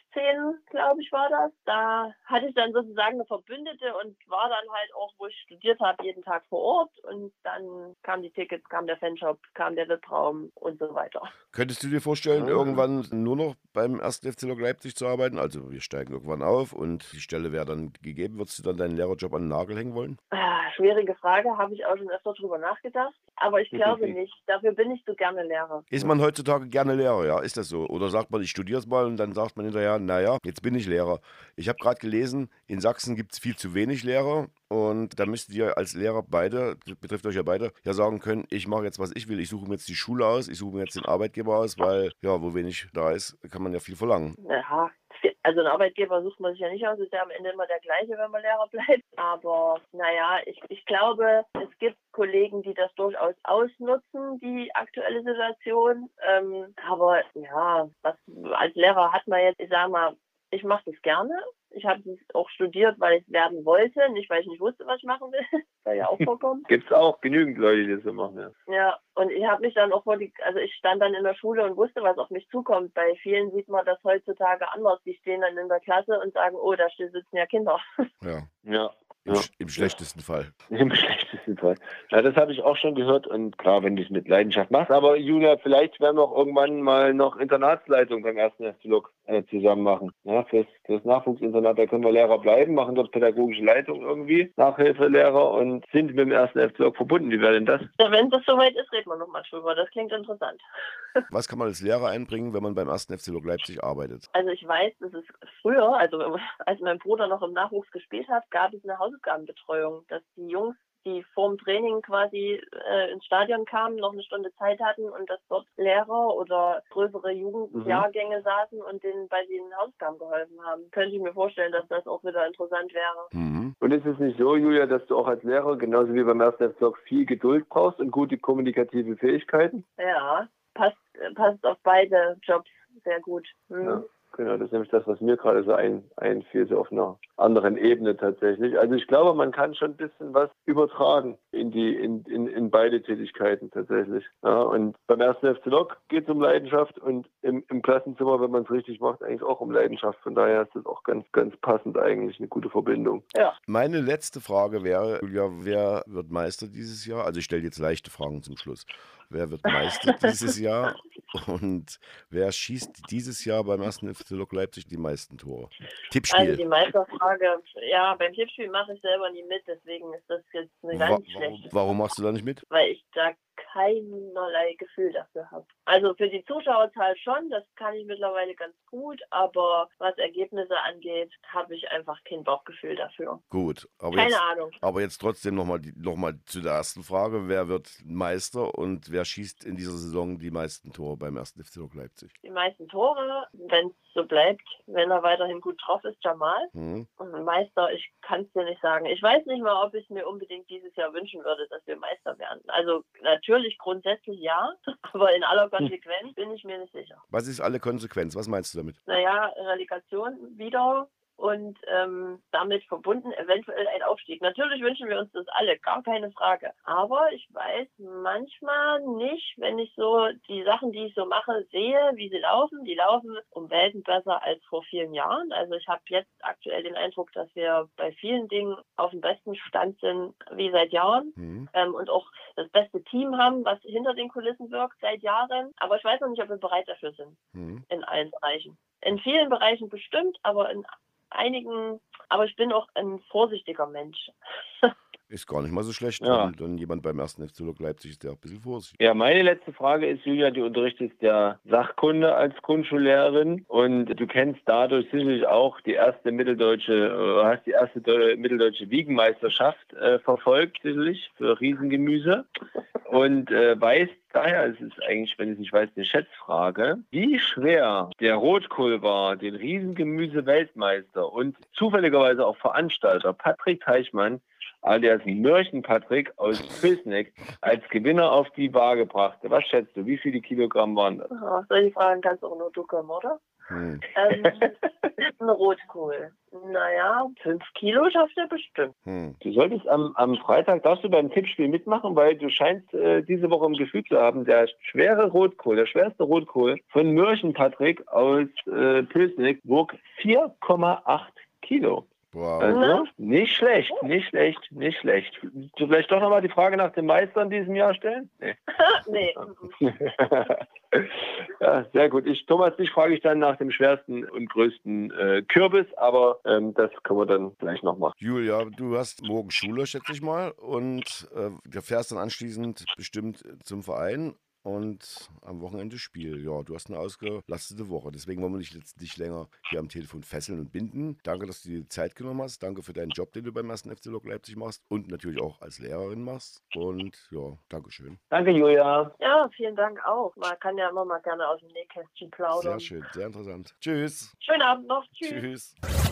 glaube ich, war das. Da hatte ich dann sozusagen eine Verbündete und war dann halt auch, wo ich studiert habe, jeden Tag vor Ort. Und dann kamen die Tickets, kam der Fanshop, kam der Webraum und so weiter.
Könntest du dir vorstellen,
Ah.
irgendwann nur noch beim 1. FC Lok Leipzig zu arbeiten? Also wir steigen irgendwann auf und die Stelle wäre dann gegeben. Würdest du dann deinen Lehrerjob an den Nagel hängen wollen?
Ah, schwierige Frage, habe ich auch schon öfter drüber nachgedacht. Aber ich glaube nicht. Dafür bin ich so gerne Lehrer.
Ist man heutzutage gerne Lehrer, ja? Ist das so? Oder sagt man, ich studiere es mal und dann sagt man hinterher, naja, jetzt bin ich Lehrer. Ich habe gerade gelesen, in Sachsen gibt es viel zu wenig Lehrer und da müsst ihr als Lehrer beide, das betrifft euch ja beide, ja sagen können, ich mache jetzt, was ich will. Ich suche mir jetzt die Schule aus, ich suche mir jetzt den Arbeitgeber aus, weil, ja, wo wenig da ist, kann man ja viel verlangen.
Ja, also einen Arbeitgeber sucht man sich ja nicht aus, ist ja am Ende immer der gleiche, wenn man Lehrer bleibt. Aber naja, ich, ich glaube, es gibt Kollegen, die das durchaus ausnutzen, die aktuelle Situation. Ähm, aber ja, was als Lehrer hat man jetzt, ich sag mal, ich mache das gerne. Ich habe es auch studiert, weil ich es werden wollte, nicht weil ich nicht wusste, was ich machen will. Soll ja auch vorkommen.
Gibt's auch genügend Leute, die das so machen, ja.
Ja, und ich habe mich dann auch vor die, also ich stand dann in der Schule und wusste, was auf mich zukommt. Bei vielen sieht man das heutzutage anders. Die stehen dann in der Klasse und sagen, oh, da sitzen ja Kinder.
Ja,
Ja.
Im,
Ja.
sch- im schlechtesten Fall.
Im schlechtesten Fall. Ja, das habe ich auch schon gehört und klar, wenn du es mit Leidenschaft machst. Aber Julia, vielleicht werden wir auch irgendwann mal noch Internatsleitung beim ersten FC Lok äh, zusammen machen. Ja, fürs, fürs Nachwuchsinternat, da können wir Lehrer bleiben, machen dort pädagogische Leitung irgendwie, Nachhilfelehrer und sind mit dem ersten FC Lok verbunden. Wie wäre denn das?
Ja, wenn das soweit ist, reden wir nochmal drüber. Das klingt interessant.
Was kann man als Lehrer einbringen, wenn man beim 1. FC Lok Leipzig arbeitet?
Also ich weiß, dass es früher, also als mein Bruder noch im Nachwuchs gespielt hat, gab es eine Hausaufgabenbetreuung, dass die Jungs, die vorm Training quasi äh, ins Stadion kamen, noch eine Stunde Zeit hatten und dass dort Lehrer oder größere Jugendjahrgänge saßen und denen bei den Hausaufgaben geholfen haben. Könnte ich mir vorstellen, dass das auch wieder interessant wäre.
Mhm.
Und ist es nicht so, Julia, dass du auch als Lehrer, genauso wie beim ersten Lok, viel Geduld brauchst und gute kommunikative Fähigkeiten?
Ja, passt, äh, passt auf beide Jobs sehr gut. Hm.
Ja. Genau, das ist nämlich das, was mir gerade so ein, einfiel, so auf einer anderen Ebene tatsächlich. Also ich glaube, man kann schon ein bisschen was übertragen in die in, in, in beide Tätigkeiten tatsächlich. Ja, und beim ersten FC Lok geht es um Leidenschaft und im, im Klassenzimmer, wenn man es richtig macht, eigentlich auch um Leidenschaft. Von daher ist das auch ganz, ganz passend eigentlich eine gute Verbindung.
Ja. Meine letzte Frage wäre, Julia, wer wird Meister dieses Jahr? Also ich stelle jetzt leichte Fragen zum Schluss. Wer wird Meister dieses Jahr? Und wer schießt dieses Jahr beim ersten FC Lok Leipzig die meisten Tore?
Tippspiel. Also die Meisterfrage, ja, beim Tippspiel mache ich selber nie mit, deswegen ist das jetzt eine ganz Wa schlechte
Warum machst du da nicht mit?
Weil ich da keinerlei Gefühl dafür habe. Also für die Zuschauerzahl schon, das kann ich mittlerweile ganz gut, aber was Ergebnisse angeht, habe ich einfach kein Bauchgefühl dafür.
Gut,
aber keine
jetzt,
Ahnung.
Aber jetzt trotzdem nochmal noch mal zu der ersten Frage: Wer wird Meister und wer schießt in dieser Saison die meisten Tore beim ersten FC Leipzig?
Die meisten Tore, wenn es so bleibt, wenn er weiterhin gut drauf ist, Jamal. Mhm. Und Meister, ich kann es dir nicht sagen. Ich weiß nicht mal, ob ich mir unbedingt dieses Jahr wünschen würde, dass wir Meister werden. Also natürlich grundsätzlich ja, aber in aller Konsequenz bin ich mir nicht sicher.
Was ist alle Konsequenz? Was meinst du damit?
Naja, Relegation wieder und ähm, damit verbunden eventuell ein Aufstieg. Natürlich wünschen wir uns das alle, gar keine Frage. Aber ich weiß manchmal nicht, wenn ich so die Sachen, die ich so mache, sehe, wie sie laufen. Die laufen um Welten besser als vor vielen Jahren. Also ich habe jetzt aktuell den Eindruck, dass wir bei vielen Dingen auf dem besten Stand sind wie seit Jahren mhm. ähm, und auch das beste Team haben, was hinter den Kulissen wirkt seit Jahren. Aber ich weiß noch nicht, ob wir bereit dafür sind mhm. in allen Bereichen. In vielen Bereichen bestimmt, aber in einigen, aber ich bin auch ein vorsichtiger Mensch.
Ist gar nicht mal so schlecht, ja. wenn dann jemand beim ersten FC Leipzig ist, der ein bisschen vorsichtig.
Ja, meine letzte Frage ist, Julia, du unterrichtest ja Sachkunde als Grundschullehrerin und du kennst dadurch sicherlich auch die erste mitteldeutsche, äh, hast die erste mitteldeutsche Wiegenmeisterschaft äh, verfolgt, sicherlich, für Riesengemüse und äh, weißt daher, es ist eigentlich, wenn ich es nicht weiß, eine Schätzfrage, wie schwer der Rotkohl war, den Riesengemüse-Weltmeister und zufälligerweise auch Veranstalter Patrick Teichmann alias Mörchen Patrick aus Pilsneck als Gewinner auf die Waage brachte. Was schätzt du, wie viele Kilogramm waren das?
Oh, solche Fragen kannst du auch nur du kommen, oder? Hm. Ähm, ein Rotkohl. Naja, fünf Kilo schafft er bestimmt. Hm.
Du solltest am, am Freitag, darfst du beim Tippspiel mitmachen, weil du scheinst äh, diese Woche im Gefühl zu haben, der schwere Rotkohl, der schwerste Rotkohl von Mörchen Patrick aus äh, Pilsneck wog 4,8 Kilo. Wow. Also, nicht schlecht, nicht schlecht, nicht schlecht. Du vielleicht doch nochmal die Frage nach dem Meister in diesem Jahr stellen?
Nee. nee.
ja, sehr gut. Ich, Thomas, dich frage ich dann nach dem schwersten und größten äh, Kürbis, aber ähm, das können wir dann gleich noch machen.
Julia, du hast morgen Schule, schätze ich mal, und äh, du fährst dann anschließend bestimmt zum Verein und am Wochenende Spiel. Ja, du hast eine ausgelastete Woche. Deswegen wollen wir dich jetzt nicht länger hier am Telefon fesseln und binden. Danke, dass du dir die Zeit genommen hast. Danke für deinen Job, den du beim ersten FC Lok Leipzig machst und natürlich auch als Lehrerin machst. Und ja, Dankeschön.
Danke, Julia.
Ja, vielen Dank auch. Man kann ja immer mal gerne aus dem Nähkästchen plaudern.
Sehr schön, sehr interessant. Tschüss.
Schönen Abend noch. Tschüss. Tschüss.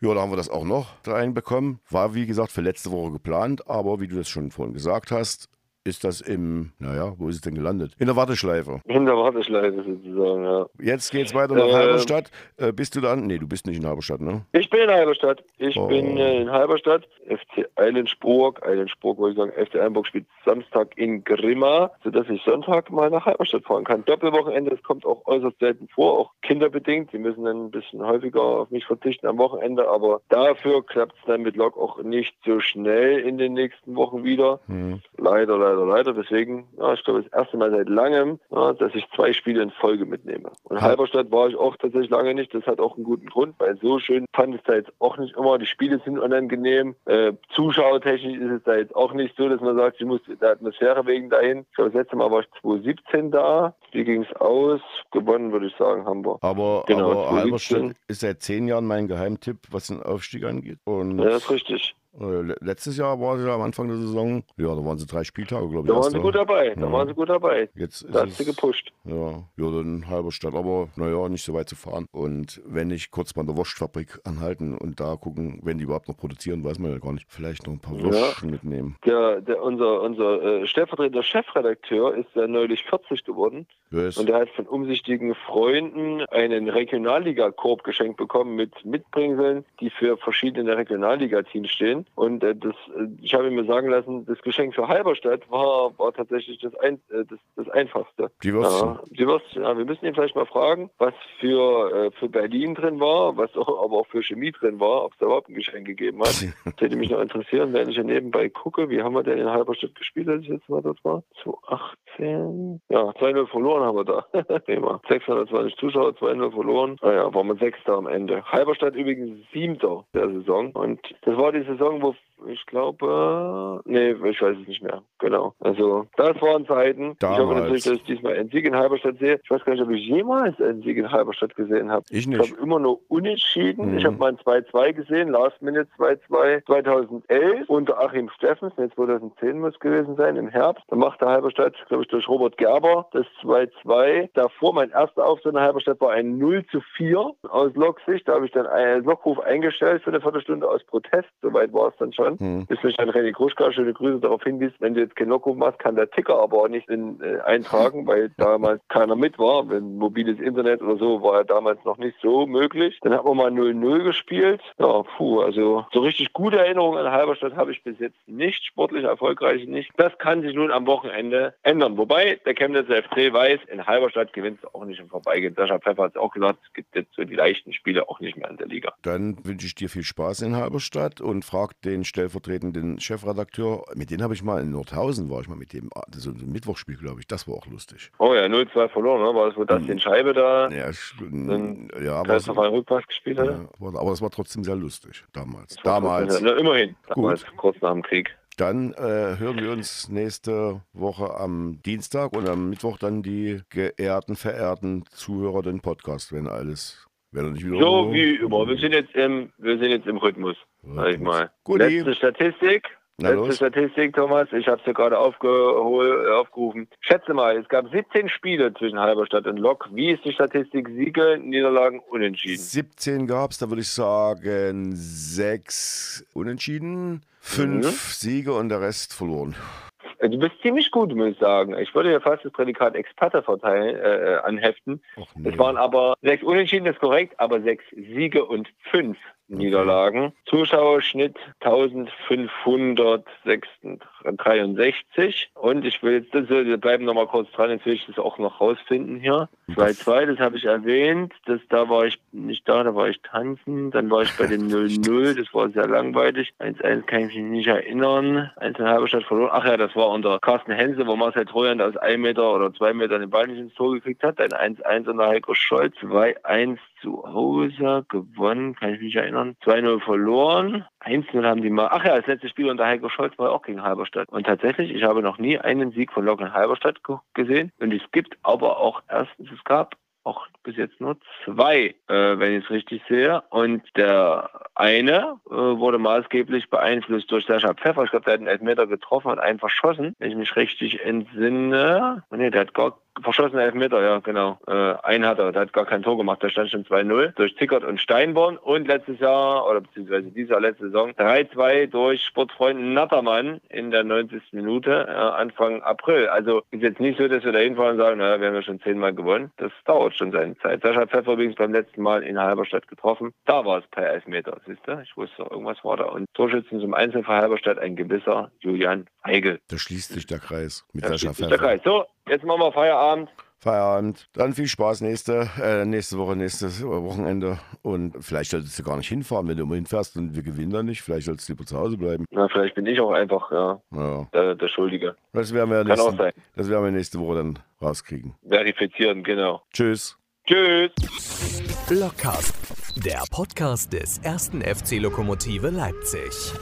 Ja, da haben wir das auch noch reinbekommen. War wie gesagt für letzte Woche geplant, aber wie du das schon vorhin gesagt hast, ist das im, naja, wo ist es denn gelandet? In der Warteschleife.
In der Warteschleife sozusagen, ja.
Jetzt geht's weiter nach äh, Halberstadt. Äh, bist du dann? Nee, du bist nicht in Halberstadt, ne?
Ich bin in Halberstadt. Ich oh. bin äh, in Halberstadt. FC Eilensburg, Eilensburg wollte ich sagen, FC Eilenburg spielt Samstag in Grimma, sodass ich Sonntag mal nach Halberstadt fahren kann. Doppelwochenende, das kommt auch äußerst selten vor, auch kinderbedingt. Die müssen dann ein bisschen häufiger auf mich verzichten am Wochenende, aber dafür klappt es dann mit Lok auch nicht so schnell in den nächsten Wochen wieder. Hm. Leider, leider leider, leider. Deswegen, ja, ich glaube, das erste Mal seit langem, ja, dass ich zwei Spiele in Folge mitnehme. Und Halberstadt war ich auch tatsächlich lange nicht. Das hat auch einen guten Grund, weil so schön fand ich es da jetzt auch nicht immer. Die Spiele sind unangenehm. Äh, zuschauertechnisch ist es da jetzt auch nicht so, dass man sagt, ich muss der Atmosphäre wegen dahin. Ich glaube, das letzte Mal war ich 2017 da. Wie ging es aus? Gewonnen, würde ich sagen, haben wir.
Aber, genau, aber Halberstadt ist seit zehn Jahren mein Geheimtipp, was den Aufstieg angeht. Und
ja, das ist richtig.
Äh, letztes Jahr war sie ja am Anfang der Saison, ja, da waren sie drei Spieltage, glaube ich.
Da waren sie
da.
gut dabei. Da
Ja.
waren sie gut dabei.
Jetzt
Da hast du
es,
gepusht.
ja, ja, dann Halberstadt, aber naja, nicht so weit zu fahren. Und wenn ich kurz mal in der Wurstfabrik anhalten und da gucken, wenn die überhaupt noch produzieren, weiß man ja gar nicht. Vielleicht noch ein paar
Ja.
Würstchen mitnehmen.
Der, der, unser unser äh, stellvertretender Chefredakteur ist ja neulich 40 geworden
Yes.
und er hat von umsichtigen Freunden einen Regionalliga-Korb geschenkt bekommen mit Mitbringseln, die für verschiedene Regionalliga-Teams stehen. Und äh, das, äh, ich habe mir sagen lassen, das Geschenk für Halberstadt war, war tatsächlich das, ein, äh, das, das einfachste.
Die Würstchen.
Ja, die Würstchen, ja, wir müssen ihn vielleicht mal fragen, was für, äh, für Berlin drin war, was auch, aber auch für Chemie drin war, ob es da überhaupt ein Geschenk gegeben hat. Das hätte mich noch interessieren, wenn ich hier nebenbei gucke, wie haben wir denn in Halberstadt gespielt, als ich jetzt mal dort war? 2018. Ja, 2-0 verloren haben wir da. Prima. 620 Zuschauer, 2-0 verloren. Naja, waren wir Sechster am Ende. Halberstadt übrigens Siebter der Saison. Und das war die Saison, wo ich glaube, nee, ich weiß es nicht mehr. Genau. Also, das waren Zeiten. Ich
Damals.
hoffe natürlich, dass ich diesmal einen Sieg in Halberstadt sehe. Ich weiß gar nicht, ob ich jemals einen Sieg in Halberstadt gesehen habe.
Ich
Ich
nicht.
habe immer nur unentschieden.
Mhm.
Ich habe mal ein 2-2 gesehen, Last Minute 2-2 2011 unter Achim Steffens, nee, 2010 muss es gewesen sein, im Herbst. Da machte Halberstadt, glaube ich, durch Robert Gerber das 2-2. Davor, mein erster Auftritt in Halberstadt war ein 0 zu 4 aus Loksicht. Da habe ich dann einen Lockruf eingestellt für eine Viertelstunde aus Protest. Soweit war es dann schon.
Hm.
Bis mich dann René Kruschka, schöne Grüße, darauf hinwies, wenn du jetzt keinen Lockruf machst, kann der Ticker aber auch nicht in, äh, eintragen, weil damals keiner mit war. Wenn mobiles Internet oder so war ja damals noch nicht so möglich. Dann haben wir mal 0-0 gespielt. Ja, puh, also so richtig gute Erinnerungen an Halberstadt habe ich bis jetzt nicht, sportlich erfolgreich nicht. Das kann sich nun am Wochenende ändern. Wobei der Chemnitzer FC weiß, in Halberstadt gewinnt es auch nicht im Vorbeigehen. Sascha Pfeffer hat es auch gesagt, es gibt jetzt so die leichten Spiele auch nicht mehr in der Liga.
Dann wünsche ich dir viel Spaß in Halberstadt und frag den stellvertretenden Chefredakteur. Mit dem habe ich mal in Nordhausen, war ich mal mit dem, ah, so ein Mittwochspiel, glaube ich. Das war auch lustig.
Oh ja, 0-2 verloren, ne? War das, wo das den Scheibe da
Ja, ich,
Dann
ja aber,
einen Rückpass gespielt hat?
ja, war- aber es war trotzdem sehr lustig damals.
Das
Damals.
trotzdem- Na, immerhin.
Gut.
Damals, kurz nach dem Krieg.
Dann äh, hören wir uns nächste Woche am Dienstag und am Mittwoch dann die geehrten, verehrten Zuhörer den Podcast, wenn alles, wenn er nicht wieder
So wie immer. Wir sind jetzt im, wir sind jetzt im Rhythmus, sag ich mal.
Guti.
Letzte Statistik.
Na
Letzte
los.
Statistik, Thomas. Ich habe es ja gerade aufgehol, äh, aufgerufen. Schätze mal, es gab 17 Spiele zwischen Halberstadt und Lok. Wie ist die Statistik? Siege, Niederlagen, Unentschieden.
17 gab es, da würde ich sagen, sechs Unentschieden, fünf
Mhm.
Siege und der Rest verloren.
Äh, Du bist ziemlich gut, muss ich sagen. Ich würde ja fast das Prädikat Experte verteilen, äh, äh, anheften.
Nee.
Es waren aber sechs Unentschieden, das ist korrekt, aber sechs Siege und fünf Niederlagen. Zuschauerschnitt 1563 und ich will jetzt, das, wir bleiben nochmal kurz dran, jetzt will ich das auch noch rausfinden hier. 2-2, das habe ich erwähnt, das, da war ich nicht da, da war ich tanzen, dann war ich bei dem 0-0, das war sehr langweilig. 1-1 kann ich mich nicht erinnern, 1 Halberstadt verloren. Ach ja, das war unter Carsten Hense, wo Marcel Treuand aus 1 Meter oder 2 Metern den Ball nicht ins Tor gekriegt hat, ein 1-1 unter Heiko Scholz, 2-1 zu Hause gewonnen, kann ich mich erinnern. 2-0 verloren. 1-0 haben die mal. Ach ja, das letzte Spiel unter Heiko Scholz war auch gegen Halberstadt. Und tatsächlich, ich habe noch nie einen Sieg von in Halberstadt ge- gesehen. Und es gibt aber auch erstens, es gab auch bis jetzt nur zwei, äh, wenn ich es richtig sehe. Und der eine äh, wurde maßgeblich beeinflusst durch Sascha Pfeffer. Ich glaube, der hat einen Elfmeter getroffen und einen verschossen, wenn ich mich richtig entsinne. Nee, der hat gar verschossen Elfmeter, ja, genau. Äh, einen hat er, der hat gar kein Tor gemacht, da stand schon 2-0 durch Tickert und Steinborn und letztes Jahr, oder beziehungsweise dieses Jahr, letzte Saison, 3-2 durch Sportfreund Nattermann in der 90. Minute, äh, Anfang April. Also ist jetzt nicht so, dass wir da hinfahren und sagen, naja, wir haben ja schon zehnmal gewonnen. Das dauert schon seine Zeit. Sascha Pfeffer übrigens beim letzten Mal in Halberstadt getroffen. Da war es per Elfmeter, siehst du? Ich wusste, irgendwas war da. Und Torschützen zum Einzel für Halberstadt ein gewisser Julian Eigel.
Da schließt sich der Kreis mit
Da
Sascha
sich der
Pfeffer.
Kreis. So, jetzt machen wir Feierabend.
Feierabend. Dann viel Spaß nächste, äh, nächste Woche, nächstes Wochenende. Und vielleicht solltest du gar nicht hinfahren, wenn du immer hinfährst und wir gewinnen dann nicht. Vielleicht solltest du lieber zu Hause bleiben.
Na, vielleicht bin ich auch einfach ja,
Ja.
der, der Schuldige.
Das werden wir
Kann auch
nächste,
sein.
das werden wir nächste Woche dann rauskriegen.
Verifizieren, genau.
Tschüss.
Tschüss.
Blockcast, der Podcast des ersten FC Lokomotive Leipzig.